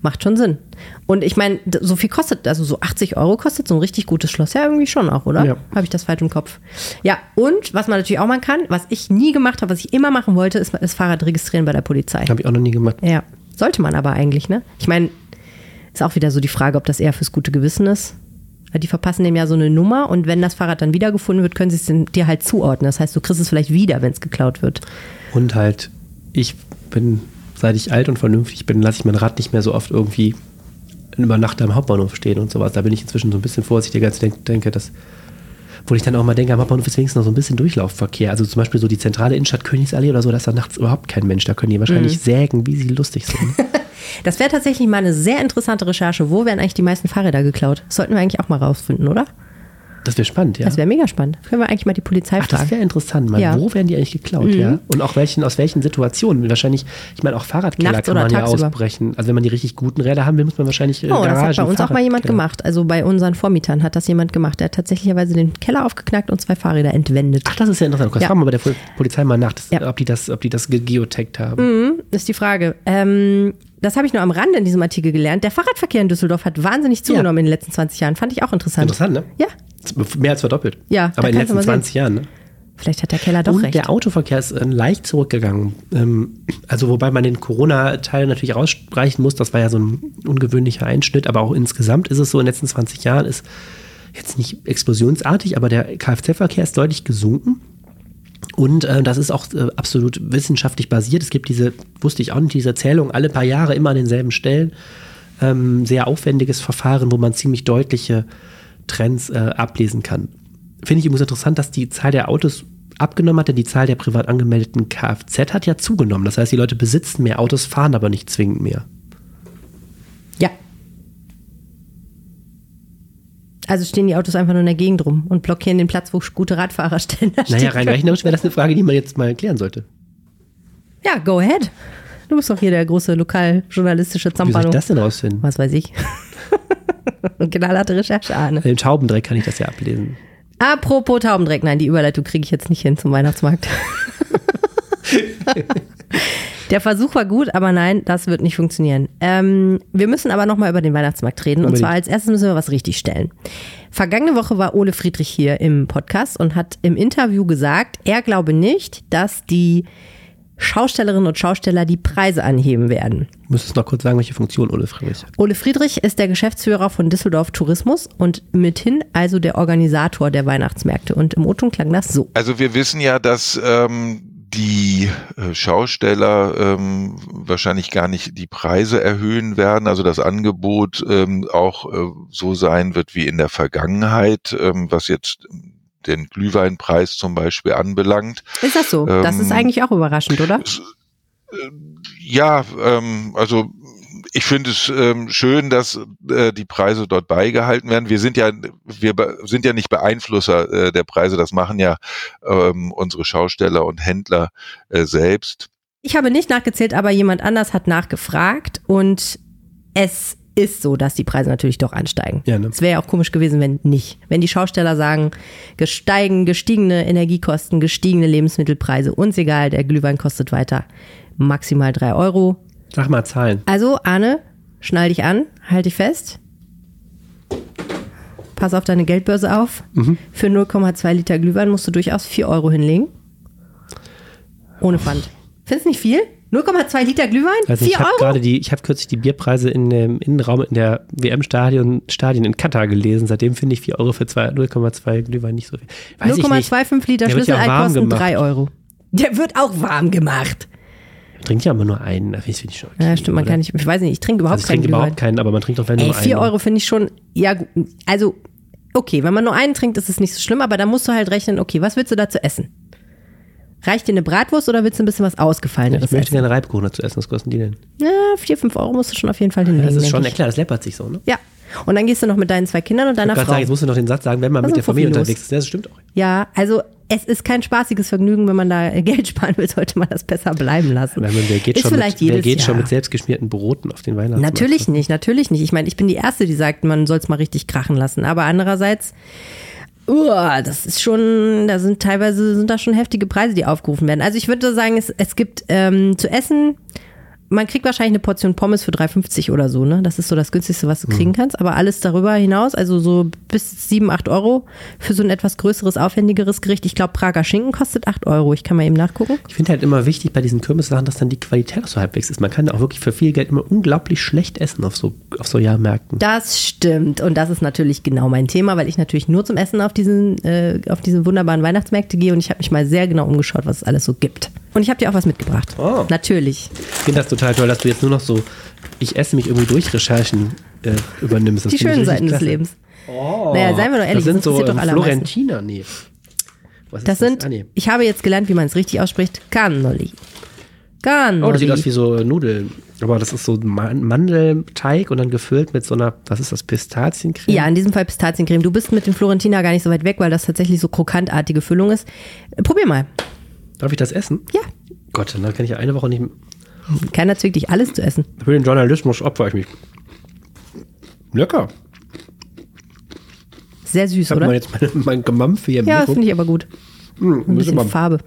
Macht schon Sinn. Und ich meine, so viel kostet, also so 80 Euro kostet so ein richtig gutes Schloss ja irgendwie schon auch, oder? Ja. Habe ich das falsch im Kopf? Ja, und was man natürlich auch machen kann, was ich nie gemacht habe, was ich immer machen wollte, ist das Fahrrad registrieren bei der Polizei. Habe ich auch noch nie gemacht. Ja, sollte man aber eigentlich, ne? Ich meine, ist auch wieder so die Frage, ob das eher fürs gute Gewissen ist. Die verpassen dem ja so eine Nummer und wenn das Fahrrad dann wiedergefunden wird, können sie es dir halt zuordnen. Das heißt, du kriegst es vielleicht wieder, wenn es geklaut wird. Und halt, ich bin, seit ich alt und vernünftig bin, lasse ich mein Rad nicht mehr so oft irgendwie über Nacht am Hauptbahnhof stehen und sowas. Da bin ich inzwischen so ein bisschen vorsichtiger, als ich denk, denke, dass. Wo ich dann auch mal denke, am Hauptbahnhof ist wenigstens noch so ein bisschen Durchlaufverkehr. Also zum Beispiel so die zentrale Innenstadt Königsallee oder so, da ist da nachts überhaupt kein Mensch. Da können die wahrscheinlich sägen, wie sie lustig sind. Das wäre tatsächlich mal eine sehr interessante Recherche. Wo werden eigentlich die meisten Fahrräder geklaut? Das sollten wir eigentlich auch mal rausfinden, oder? Das wäre spannend, ja. Das wäre mega spannend. Können wir eigentlich mal die Polizei Ach, das fragen? wäre interessant. Mal, Ja. Mhm. Wo werden die eigentlich geklaut, ja? Und auch welchen, aus welchen Situationen? Wahrscheinlich, ich meine, auch Fahrradkeller Nachts kann man ja ausbrechen. Also wenn man die richtig guten Räder haben will, muss man wahrscheinlich äh, Oh, das Garagen, hat bei uns auch mal jemand Fahrradkeller. gemacht. Also bei unseren Vormietern hat das jemand gemacht. Der hat tatsächlicherweise den Keller aufgeknackt und zwei Fahrräder entwendet. Ach, das ist ja interessant. Das Ja. fragen wir bei der Pol- Polizei mal nach, das, Ja. ob die das, ob die das ge- geotaggt haben. ist die Frage. Ähm, das habe ich nur am Rande in diesem Artikel gelernt. Der Fahrradverkehr in Düsseldorf hat wahnsinnig zugenommen in den letzten 20 Jahren. Fand ich auch interessant. Interessant, ne? Ja, Mehr als verdoppelt. Ja, Aber in den letzten mal sehen. 20 Jahren, ne? vielleicht hat der Keller doch Und recht. der Autoverkehr ist äh, leicht zurückgegangen. Ähm, also wobei man den Corona-Teil natürlich rausstreichen muss, das war ja so ein ungewöhnlicher Einschnitt, aber auch insgesamt ist es so, in den letzten 20 Jahren ist jetzt nicht explosionsartig, aber der Kfz-Verkehr ist deutlich gesunken. Und äh, das ist auch äh, absolut wissenschaftlich basiert. Es gibt diese, wusste ich auch nicht, diese Zählung alle paar Jahre immer an denselben Stellen. Ähm, sehr aufwendiges Verfahren, wo man ziemlich deutliche Trends äh, ablesen kann. Finde ich übrigens interessant, dass die Zahl der Autos abgenommen hat, denn die Zahl der privat angemeldeten Kfz hat ja zugenommen. Das heißt, die Leute besitzen mehr Autos, fahren aber nicht zwingend mehr. Also stehen die Autos einfach nur in der Gegend rum und blockieren den Platz, wo gute Radfahrer stehen. Da Naja, rein rechnerisch wäre das eine Frage, die man jetzt mal klären sollte. Ja, go ahead. Du bist doch hier der große lokaljournalistische Wie soll ich Zampano. das denn rausfinden? Was weiß ich. Und knallharte Recherche, Arne. Im Taubendreck kann ich das ja ablesen. Apropos Taubendreck, nein, die Überleitung kriege ich jetzt nicht hin zum Weihnachtsmarkt. Der Versuch war gut, aber nein, das wird nicht funktionieren. Ähm, wir müssen aber nochmal über den Weihnachtsmarkt reden. Und Unbedingt. zwar als erstes müssen wir was richtig stellen. Vergangene Woche war Ole Friedrich hier im Podcast und hat im Interview gesagt, er glaube nicht, dass die Schaustellerinnen und Schausteller die Preise anheben werden. Du müsstest noch kurz sagen, welche Funktion Ole Friedrich hat. Ole Friedrich ist der Geschäftsführer von Düsseldorf Tourismus und mithin also der Organisator der Weihnachtsmärkte. Und im O-Ton klang das so. Also wir wissen ja, dass ähm, die äh, Schausteller ähm, wahrscheinlich gar nicht die Preise erhöhen werden, also das Angebot ähm, auch äh, so sein wird wie in der Vergangenheit, ähm, was jetzt den Glühweinpreis zum Beispiel anbelangt. Ist das so? das Ähm, ist eigentlich auch überraschend, oder? Ja, ähm, also ich finde es ähm, schön, dass äh, die Preise dort beigehalten werden. Wir sind ja, wir sind ja nicht Beeinflusser äh, der Preise. Das machen ja ähm, unsere Schausteller und Händler äh, selbst. Ich habe nicht nachgezählt, aber jemand anders hat nachgefragt und es ist so, dass die Preise natürlich doch ansteigen. Ja, ne? Es wäre ja auch komisch gewesen, wenn nicht. Wenn die Schausteller sagen, gesteigen, gestiegene Energiekosten, gestiegene Lebensmittelpreise, uns egal, der Glühwein kostet weiter maximal drei Euro. Sag mal Zahlen. Also, Arne, schnall dich an, halt dich fest. Pass auf deine Geldbörse auf. Mhm. Für 0,2 Liter Glühwein musst du durchaus 4 Euro hinlegen. Ohne Pfand. Findest du nicht viel? 0,2 Liter Glühwein? Also 4 ich habe Euro? gerade die, ich habe kürzlich die Bierpreise in dem Innenraum in der WM-Stadion Stadien in Katar gelesen. Seitdem finde ich 4 Euro für zwei- 0,2 Glühwein nicht so viel. Weiß ich nicht. 0,25 Liter Schlüssel kosten gemacht. 3 Euro. Der wird auch warm gemacht. Trinkt ja immer nur einen. Das finde ich schon okay, Ja, stimmt, man oder? kann nicht, ich weiß nicht, ich trinke überhaupt Also ich keinen trinke Glühwein. überhaupt keinen, aber man trinkt doch wenn Ey, nur 4 einen. Euro finde ich schon, ja, gut, also, okay, wenn man nur einen trinkt, ist es nicht so schlimm, aber da musst du halt rechnen, okay, was willst du dazu essen? Reicht dir eine Bratwurst oder willst du ein bisschen was Ausgefalleneres Ich möchte essen? gerne Reibkuchen dazu essen. Was kosten die denn? Ja, 4, 5 Euro musst du schon auf jeden Fall hinlegen. Das ist schon, ja ich. klar, das läppert sich so, ne? Ja, und dann gehst du noch mit deinen zwei Kindern und Ich deiner Frau. sagen, jetzt musst du noch den Satz sagen, wenn man Was mit der Familie los? unterwegs ist. Das stimmt auch. Ja, also es ist kein spaßiges Vergnügen, wenn man da äh, Geld sparen will, sollte man das besser bleiben lassen. Weil man, wer geht, ist schon, mit, wer geht Jahr. schon mit selbstgeschmierten Broten auf den Weihnachtsmarkt? Natürlich nicht, natürlich nicht. Ich meine, ich bin die Erste, die sagt, man soll es mal richtig krachen lassen. Aber andererseits, uah, das ist schon, da sind teilweise sind da schon heftige Preise, die aufgerufen werden. Also ich würde sagen, es, es gibt ähm, zu essen, man kriegt wahrscheinlich eine Portion Pommes für 3,50 oder so, ne? Das ist so das günstigste, was du kriegen kannst. Aber alles darüber hinaus, also so bis 7, 8 Euro für so ein etwas größeres, aufwendigeres Gericht. Ich glaube, Prager Schinken kostet 8 Euro. Ich kann mal eben nachgucken. Ich finde halt immer wichtig bei diesen Kirmessachen, dass dann die Qualität auch so halbwegs ist. Man kann auch wirklich für viel Geld immer unglaublich schlecht essen auf so, auf so Jahrmärkten. Das stimmt. Und das ist natürlich genau mein Thema, weil ich natürlich nur zum Essen auf diesen, äh, auf diese wunderbaren Weihnachtsmärkte gehe und ich habe mich mal sehr genau umgeschaut, was es alles so gibt. Und ich habe dir auch was mitgebracht. Oh. Natürlich. Ich finde das total toll, dass du jetzt nur noch so, ich esse mich irgendwie durch Recherchen äh, übernimmst. Das Die schönen Seiten des klasse. Lebens. naja, seien wir doch ehrlich, das sind so interessiert ähm, doch. Florentiner, nee. Was ist Das sind, Ah, nee. ich habe jetzt gelernt, wie man es richtig ausspricht, Cannoli. Cannoli. Oh, das sieht aus wie so Nudeln. Aber das ist so Man- Mandelteig und dann gefüllt mit so einer, was ist das, Pistaziencreme? ja, in diesem Fall Pistaziencreme. Du bist mit dem Florentiner gar nicht so weit weg, weil das tatsächlich so krokantartige Füllung ist. Probier mal. Darf ich das essen? Ja. Gott, dann kann ich ja eine Woche nicht. Keiner zwingt dich, alles zu essen. Für den Journalismus opfer ich mich. Lecker. Sehr süß, Ich habe oder? jetzt mein, mein Gemampf hier im Ja, finde ich aber gut. Hm, Ein bisschen aber- Farbe.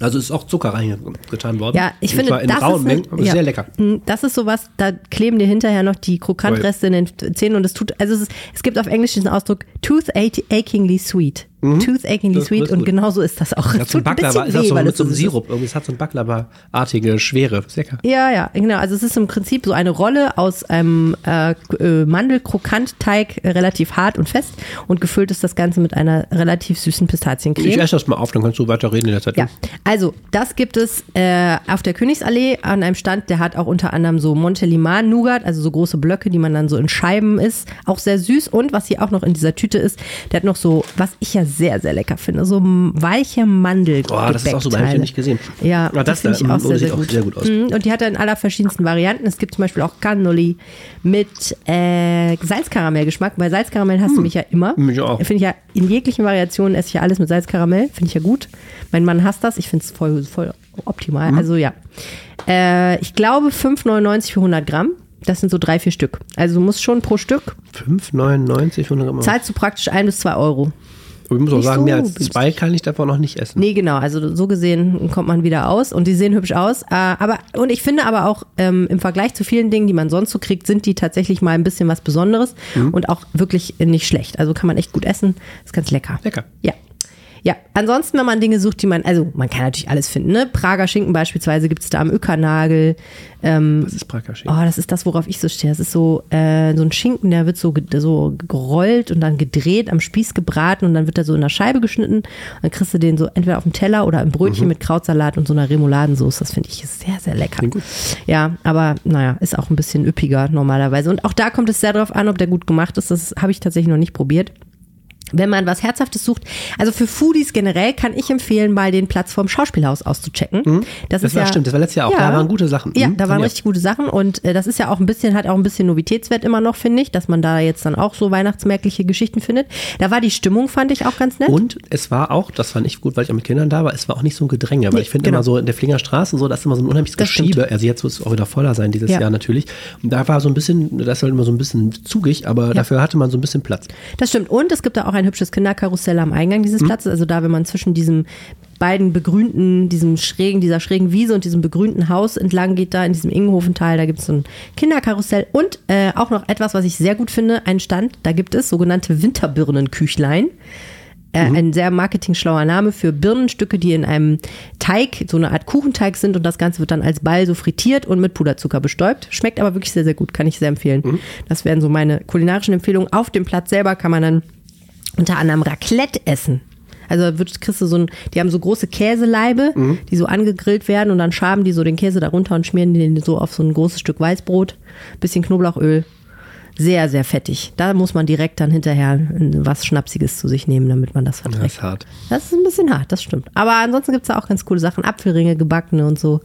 Also ist auch Zucker reingetan worden. Ja, ich Und finde, zwar in das rauen ist, Mengen, aber ja, sehr lecker. Mm, Das ist sowas, da kleben dir hinterher noch die Krokantreste in den Zähnen und es tut, also es, ist, es gibt auf Englisch diesen Ausdruck toothachingly sweet. Toothachingly Mhm. Das- sweet das ist und genauso ist das auch. Hat so ein Baklava, ist das so mit es so einem. Sirup. Irgendwie, es hat so ein Baklava-artige Schwere. Ist lecker. Ja, ja, genau. Also es ist im Prinzip so eine Rolle aus einem äh, äh, Mandelkrokantteig, äh, relativ hart und fest und gefüllt ist das Ganze mit einer relativ süßen Pistaziencreme. Ich esse das mal auf, dann kannst du weiter reden in der Zeit. Ja, also das gibt es äh, auf der Königsallee an einem Stand, der hat auch unter anderem so Montelimar Nougat, also so große Blöcke, die man dann so in Scheiben isst. Auch sehr süß und was hier auch noch in dieser Tüte ist, der hat noch so, was ich ja sehr, sehr lecker finde, so weiche Mandel. Oh, das ist auch super, hab ich noch nicht gesehen. Ja, Ah, das, das finde ich da, auch mm, sehr, sieht sehr auch gut. sehr gut aus. Mhm, Und die hat er in aller verschiedensten Varianten. Es gibt zum Beispiel auch Cannoli mit äh, Salzkaramellgeschmack. Bei Salzkaramell hast du mich ja immer. Mich auch. Finde ich ja, in jeglichen Variationen esse ich ja alles mit Salzkaramell. Finde ich ja gut. Mein Mann hasst das. Ich finde es voll, voll optimal. Mhm. Also ja. Äh, ich glaube 5,99 für 100 Gramm. Das sind so drei, vier Stück. Also du musst schon pro Stück, 5,99 100 Gramm. zahlst du praktisch ein bis zwei Euro. Ich muss auch nicht sagen, so mehr als zwei kann ich davon noch nicht essen. Nee, genau. Also so gesehen kommt man wieder aus und die sehen hübsch aus. Äh, aber und ich finde aber auch ähm, im Vergleich zu vielen Dingen, die man sonst so kriegt, sind die tatsächlich mal ein bisschen was Besonderes und auch wirklich nicht schlecht. Also kann man echt gut essen. Ist ganz lecker. Lecker. Ja. Ja, ansonsten, wenn man Dinge sucht, die man, also man kann natürlich alles finden, ne? Prager Schinken beispielsweise gibt es da am Ökernagel. Ähm, Das ist Prager Schinken. Oh, das ist das, worauf ich so stehe. Das ist so, äh, so ein Schinken, der wird so, so gerollt und dann gedreht, am Spieß gebraten und dann wird er so in einer Scheibe geschnitten. Und dann kriegst du den so entweder auf dem Teller oder im Brötchen mit Krautsalat und so einer Remouladensoße. Das finde ich sehr, sehr lecker. Klingt gut. Ja, aber naja, ist auch ein bisschen üppiger normalerweise. Und auch da kommt es sehr darauf an, ob der gut gemacht ist. Das habe ich tatsächlich noch nicht probiert. Wenn man was Herzhaftes sucht, also für Foodies generell kann ich empfehlen, mal den Platz vom Schauspielhaus auszuchecken. Das, Das ist war ja, stimmt, das war letztes Jahr auch. Da waren gute Sachen. Ja, Mhm, da waren mir. richtig gute Sachen und äh, das ist ja auch ein bisschen, hat auch ein bisschen Novitätswert immer noch, finde ich, dass man da jetzt dann auch so weihnachtsmärkliche Geschichten findet. Da war die Stimmung, fand ich auch ganz nett. Und es war auch, das fand ich gut, weil ich auch mit Kindern da war, es war auch nicht so ein Gedränge, weil Nee, ich finde genau. immer so in der Flinger Straße und so, da ist immer so ein unheimliches Das stimmt. Geschiebe. Also jetzt wird es auch wieder voller sein dieses Ja. Jahr natürlich. Und da war so ein bisschen, das ist halt immer so ein bisschen zugig, aber dafür hatte man so ein bisschen Platz. Das stimmt. Und es gibt da auch ein hübsches Kinderkarussell am Eingang Mhm. dieses Platzes. Also da, wenn man zwischen diesem beiden begrünten, diesem schrägen, dieser schrägen Wiese und diesem begrünten Haus entlang geht da in diesem Ingenhofental. Da gibt es so ein Kinderkarussell und äh, auch noch etwas, was ich sehr gut finde, ein Stand. Da gibt es sogenannte Winterbirnenküchlein. Äh, Ein sehr marketingschlauer Name für Birnenstücke, die in einem Teig, so eine Art Kuchenteig sind und das Ganze wird dann als Ball so frittiert und mit Puderzucker bestäubt. Schmeckt aber wirklich sehr, sehr gut, kann ich sehr empfehlen. Das wären so meine kulinarischen Empfehlungen. Auf dem Platz selber kann man dann unter anderem Raclette essen. Also wird, kriegst du so ein, die haben so große Käseleibe, die so angegrillt werden und dann schaben die so den Käse darunter und schmieren den so auf so ein großes Stück Weißbrot, bisschen Knoblauchöl. Sehr, sehr fettig. Da muss man direkt dann hinterher was Schnapsiges zu sich nehmen, damit man das Das verträgt. ist hart. Das ist ein bisschen hart, das stimmt. Aber ansonsten gibt's da auch ganz coole Sachen. Apfelringe, gebackene und so.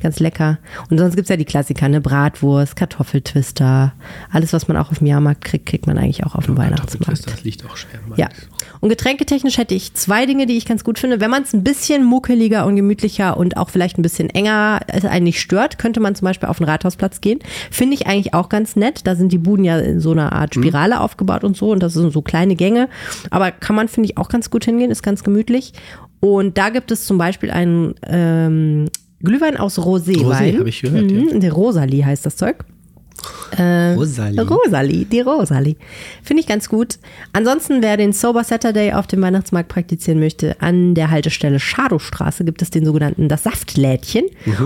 Ganz lecker. Und sonst gibt's ja die Klassiker, ne? Bratwurst, Kartoffeltwister. Alles, was man auch auf dem Jahrmarkt kriegt, kriegt man eigentlich auch auf dem Weihnachtsmarkt. Kartoffeltwister, Das liegt auch schwer. Ja. Und getränketechnisch hätte ich zwei Dinge, die ich ganz gut finde. Wenn man es ein bisschen muckeliger und gemütlicher und auch vielleicht ein bisschen enger es einen nicht stört, könnte man zum Beispiel auf den Rathausplatz gehen. Finde ich eigentlich auch ganz nett. Da sind die Buden ja in so einer Art Spirale aufgebaut und so und das sind so kleine Gänge. Aber kann man, finde ich, auch ganz gut hingehen, ist ganz gemütlich. Und da gibt es zum Beispiel einen ähm, Glühwein aus Roséwein. Rosé, hab ich gehört, Mhm, Der Rosalie heißt das Zeug. Rosalie. Rosalie, die Rosalie. Finde ich ganz gut. Ansonsten, wer den Sober Saturday auf dem Weihnachtsmarkt praktizieren möchte, an der Haltestelle Schadowstraße gibt es den sogenannten Das Saftlädchen.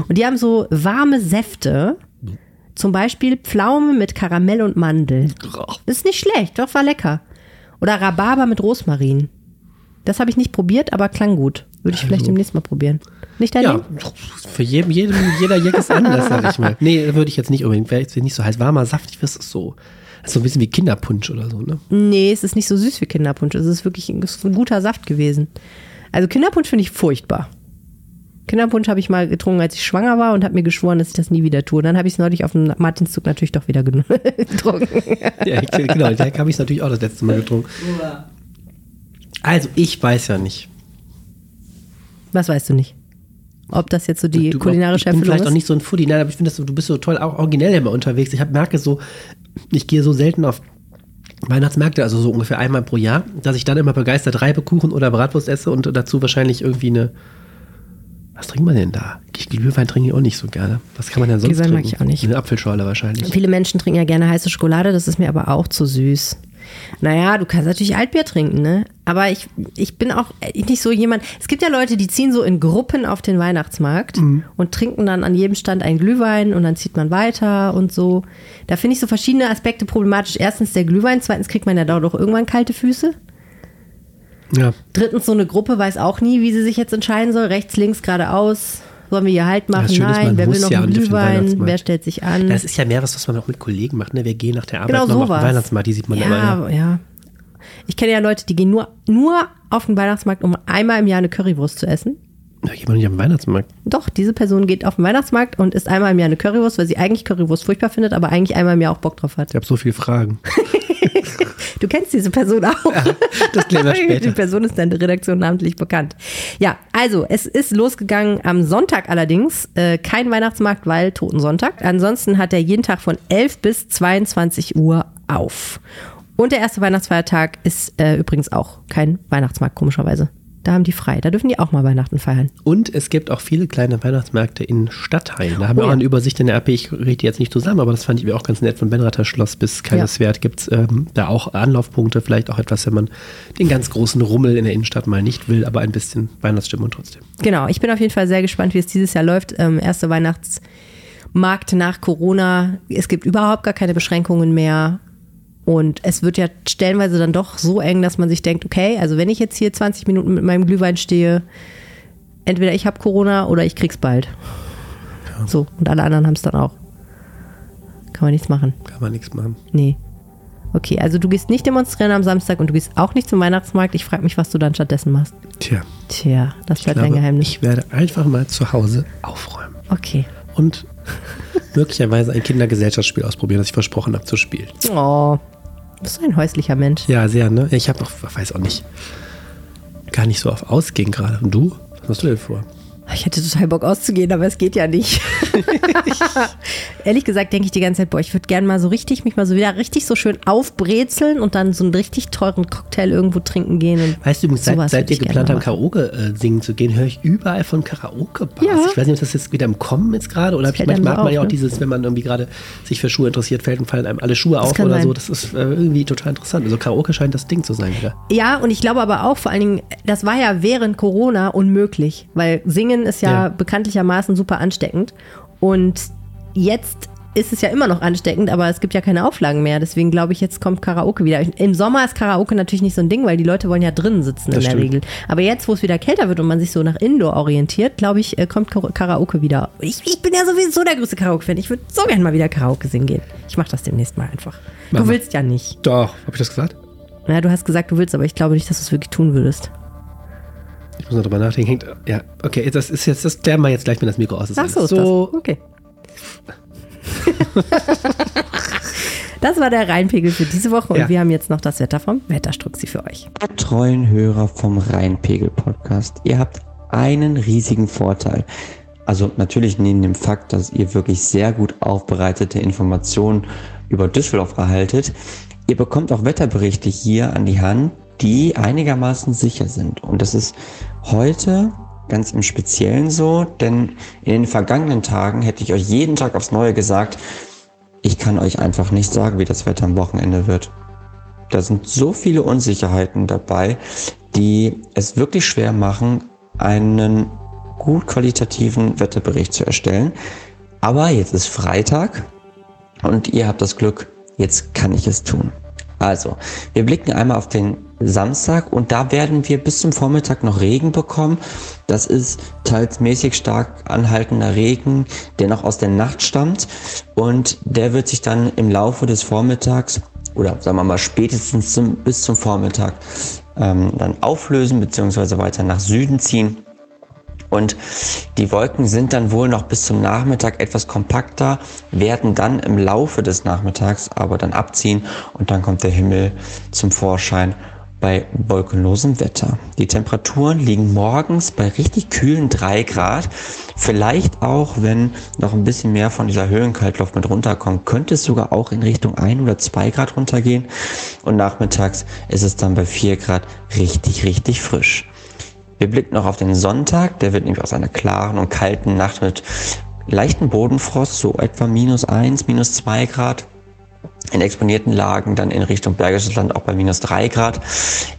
Und die haben so warme Säfte. Zum Beispiel Pflaume mit Karamell und Mandel. Ist nicht schlecht, doch war lecker. Oder Rhabarber mit Rosmarin. Das habe ich nicht probiert, aber klang gut. Würde ich vielleicht demnächst mal probieren. Nicht dein Ja, Ding? für jedem, jedem, jeder Jack ist anders, sag ich mal. Nee, würde ich jetzt nicht unbedingt. Wäre jetzt nicht so heiß. Warmer, saftig, was ist so? Das ist so ein bisschen wie Kinderpunsch oder so, ne? Nee, es ist nicht so süß wie Kinderpunsch. Es ist wirklich es ist ein guter Saft gewesen. Also Kinderpunsch finde ich furchtbar. Kinderpunsch habe ich mal getrunken, als ich schwanger war und habe mir geschworen, dass ich das nie wieder tue. Dann habe ich es neulich auf dem Martinszug natürlich doch wieder getrunken. Ja, ich, genau, da habe ich es natürlich auch das letzte Mal getrunken. Also, ich weiß ja nicht. Was weißt du nicht? Ob das jetzt so die Du- kulinarische Ich bin Erfüllung vielleicht ist? auch nicht so ein Foodie, nein, aber ich finde, dass du, du bist so toll, auch originell immer unterwegs. Ich hab, merke so, ich gehe so selten auf Weihnachtsmärkte, also so ungefähr einmal pro Jahr, dass ich dann immer begeistert Reibekuchen oder Bratwurst esse und dazu wahrscheinlich irgendwie eine. Was trinkt man denn da? Ich Glühwein trinke ich auch nicht so gerne. Was kann man denn sonst Glühwein mag trinken? ich auch nicht. Eine Apfelschorle wahrscheinlich. Viele Menschen trinken ja gerne heiße Schokolade, das ist mir aber auch zu süß. Naja, du kannst natürlich Altbier trinken, ne? Aber ich, ich bin auch nicht so jemand. Es gibt ja Leute, die ziehen so in Gruppen auf den Weihnachtsmarkt und trinken dann an jedem Stand einen Glühwein und dann zieht man weiter und so. Da finde ich so verschiedene Aspekte problematisch. Erstens der Glühwein, zweitens kriegt man ja da doch irgendwann kalte Füße. Ja. Drittens, so eine Gruppe weiß auch nie, wie sie sich jetzt entscheiden soll. Rechts, links, geradeaus. Sollen wir hier Halt machen? Ist, Nein. Wer will noch ja einen auf Glühwein? Wer stellt sich an? Das ist ja mehr was, was man auch mit Kollegen macht. Ne? Wir gehen nach der Arbeit Genau auf sowas. den Weihnachtsmarkt, die sieht man immer. ja, ja. Ich kenne ja Leute, die gehen nur, nur auf den Weihnachtsmarkt, um einmal im Jahr eine Currywurst zu essen. Da geht man nicht auf den Weihnachtsmarkt. Doch, diese Person geht auf den Weihnachtsmarkt und isst einmal im Jahr eine Currywurst, weil sie eigentlich Currywurst furchtbar findet, aber eigentlich einmal im Jahr auch Bock drauf hat. Ich habe so viele Fragen. Du kennst diese Person auch. das klären wir Die später. Person ist in der Redaktion namentlich bekannt. Ja, also es ist losgegangen am Sonntag allerdings. Äh, kein Weihnachtsmarkt, weil Totensonntag. Ansonsten hat er jeden Tag von 11 bis 22 Uhr auf. Und der erste Weihnachtsfeiertag ist äh, übrigens auch kein Weihnachtsmarkt, komischerweise. Da haben die frei. Da dürfen die auch mal Weihnachten feiern. Und es gibt auch viele kleine Weihnachtsmärkte in Stadtteilen. Da haben Oh wir auch ja. eine Übersicht in der RP. Ich rede die jetzt nicht zusammen, aber das fand ich auch ganz nett. Von Benrather Schloss bis Kaiserswerth gibt es ähm, da auch Anlaufpunkte. Vielleicht auch etwas, wenn man den ganz großen Rummel in der Innenstadt mal nicht will, aber ein bisschen Weihnachtsstimmung trotzdem. Genau, ich bin auf jeden Fall sehr gespannt, wie es dieses Jahr läuft. Ähm, erste Weihnachtsmarkt nach Corona. Es gibt überhaupt gar keine Beschränkungen mehr. Und es wird ja stellenweise dann doch so eng, dass man sich denkt, okay, also wenn ich jetzt hier 20 Minuten mit meinem Glühwein stehe, entweder ich habe Corona oder ich krieg's bald. So, und alle anderen haben es dann auch. Kann man nichts machen. Kann man nichts machen. Nee. Okay, also du gehst nicht demonstrieren am Samstag und du gehst auch nicht zum Weihnachtsmarkt. Ich frage mich, was du dann stattdessen machst. Tja, Tja, das bleibt dein glaube, Geheimnis. ich werde einfach mal zu Hause aufräumen. Okay. Und möglicherweise ein Kindergesellschaftsspiel ausprobieren, das ich versprochen habe zu spielen. Oh, du bist ein häuslicher Mensch. Ja, sehr, ne? Ich habe auch, weiß auch nicht, gar nicht so auf Ausgehen gerade. Und du? Was hast du denn vor? Ich hätte total Bock auszugehen, aber es geht ja nicht. Ehrlich gesagt denke ich die ganze Zeit, boah, ich würde gerne mal so richtig, mich mal so wieder richtig so schön aufbrezeln und dann so einen richtig teuren Cocktail irgendwo trinken gehen. Und Weißt du übrigens, seit, seit wir geplant haben, machen. Karaoke äh, singen zu gehen, höre ich überall von Karaoke-Bars. Ja. Ich weiß nicht, ob das jetzt wieder im Kommen ist gerade oder Das manchmal hat man ja auf, auch ne? dieses, wenn man irgendwie gerade sich für Schuhe interessiert, fällt und fallen einem alle Schuhe auf kann oder sein. so. Das ist äh, irgendwie total interessant. Also Karaoke scheint das Ding zu sein wieder. Ja, und ich glaube aber auch vor allen Dingen, das war ja während Corona unmöglich, weil Singen ist ja, Ja. bekanntlichermaßen super ansteckend. Und jetzt ist es ja immer noch ansteckend, aber es gibt ja keine Auflagen mehr. Deswegen glaube ich, jetzt kommt Karaoke wieder. Im Sommer ist Karaoke natürlich nicht so ein Ding, weil die Leute wollen ja drinnen sitzen Das in der stimmt. Regel. Aber jetzt, wo es wieder kälter wird und man sich so nach Indoor orientiert, glaube ich, äh, kommt Kara- Karaoke wieder. Ich, ich bin ja sowieso der größte Karaoke-Fan. Ich würde so gerne mal wieder Karaoke singen gehen. Ich mache das demnächst mal einfach. Mach du willst ja nicht. Doch, habe ich das gesagt? Ja, du hast gesagt, du willst, aber ich glaube nicht, dass du es wirklich tun würdest. Ich muss noch drüber nachdenken. Hängt, ja, okay, das ist jetzt, das klären wir jetzt gleich, wenn das Mikro aus ist. Ach so, ist das. Okay. das war der Rheinpegel für diese Woche und Ja. wir haben jetzt noch das Wetter vom Wetterstruxi für euch. treuen Hörer vom Rheinpegel-Podcast. Ihr habt einen riesigen Vorteil. Also natürlich neben dem Fakt, dass ihr wirklich sehr gut aufbereitete Informationen über Düsseldorf erhaltet. Ihr bekommt auch Wetterberichte hier an die Hand, die einigermaßen sicher sind. Und das ist heute ganz im Speziellen so, denn in den vergangenen Tagen hätte ich euch jeden Tag aufs Neue gesagt, ich kann euch einfach nicht sagen, wie das Wetter am Wochenende wird. Da sind so viele Unsicherheiten dabei, die es wirklich schwer machen, einen gut qualitativen Wetterbericht zu erstellen. Aber jetzt ist Freitag und ihr habt das Glück, jetzt kann ich es tun. Also, wir blicken einmal auf den Samstag und da werden wir bis zum Vormittag noch Regen bekommen. Das ist teils mäßig stark anhaltender Regen, der noch aus der Nacht stammt und der wird sich dann im Laufe des Vormittags oder sagen wir mal spätestens zum, bis zum Vormittag ähm, dann auflösen bzw. weiter nach Süden ziehen. Und die Wolken sind dann wohl noch bis zum Nachmittag etwas kompakter, werden dann im Laufe des Nachmittags aber dann abziehen und dann kommt der Himmel zum Vorschein bei wolkenlosem Wetter. Die Temperaturen liegen morgens bei richtig kühlen 3 Grad. Vielleicht auch, wenn noch ein bisschen mehr von dieser Höhenkaltluft mit runterkommt, könnte es sogar auch in Richtung 1 oder 2 Grad runtergehen. Und nachmittags ist es dann bei 4 Grad richtig, richtig frisch. Wir blicken noch auf den Sonntag, der wird nämlich aus einer klaren und kalten Nacht mit leichten Bodenfrost, so etwa minus 1, minus 2 Grad. In exponierten Lagen dann in Richtung Bergisches Land auch bei minus 3 Grad.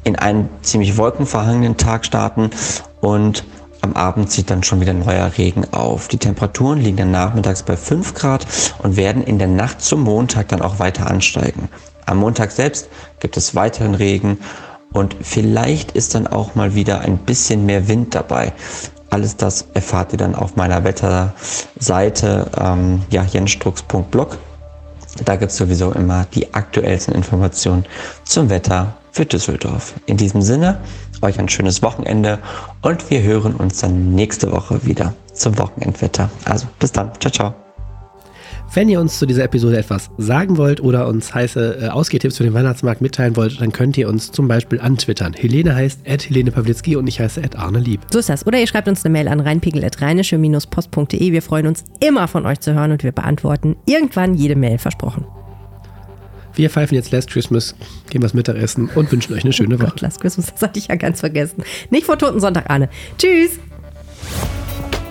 In einen ziemlich wolkenverhangenen Tag starten und am Abend zieht dann schon wieder neuer Regen auf. Die Temperaturen liegen dann nachmittags bei 5 Grad und werden in der Nacht zum Montag dann auch weiter ansteigen. Am Montag selbst gibt es weiteren Regen und vielleicht ist dann auch mal wieder ein bisschen mehr Wind dabei. Alles das erfahrt ihr dann auf meiner Wetterseite, ähm, ja, jensstrux.blog. Da gibt es sowieso immer die aktuellsten Informationen zum Wetter für Düsseldorf. In diesem Sinne, euch ein schönes Wochenende und wir hören uns dann nächste Woche wieder zum Wochenendwetter. Also bis dann. Ciao, ciao. Wenn ihr uns zu dieser Episode etwas sagen wollt oder uns heiße äh, Ausgehtipps für den Weihnachtsmarkt mitteilen wollt, dann könnt ihr uns zum Beispiel antwittern. Helene heißt Helene Pawlitzki und ich heiße Arne Lieb. So ist das. Oder ihr schreibt uns eine Mail an rheinpegel.rheinische-post.de. Wir freuen uns immer von euch zu hören und wir beantworten irgendwann jede Mail, versprochen. Wir pfeifen jetzt Last Christmas, gehen was Mittagessen und wünschen euch eine schöne Woche. Gott, Last Christmas, das hatte ich ja ganz vergessen. Nicht vor Toten Sonntag, Arne. Tschüss!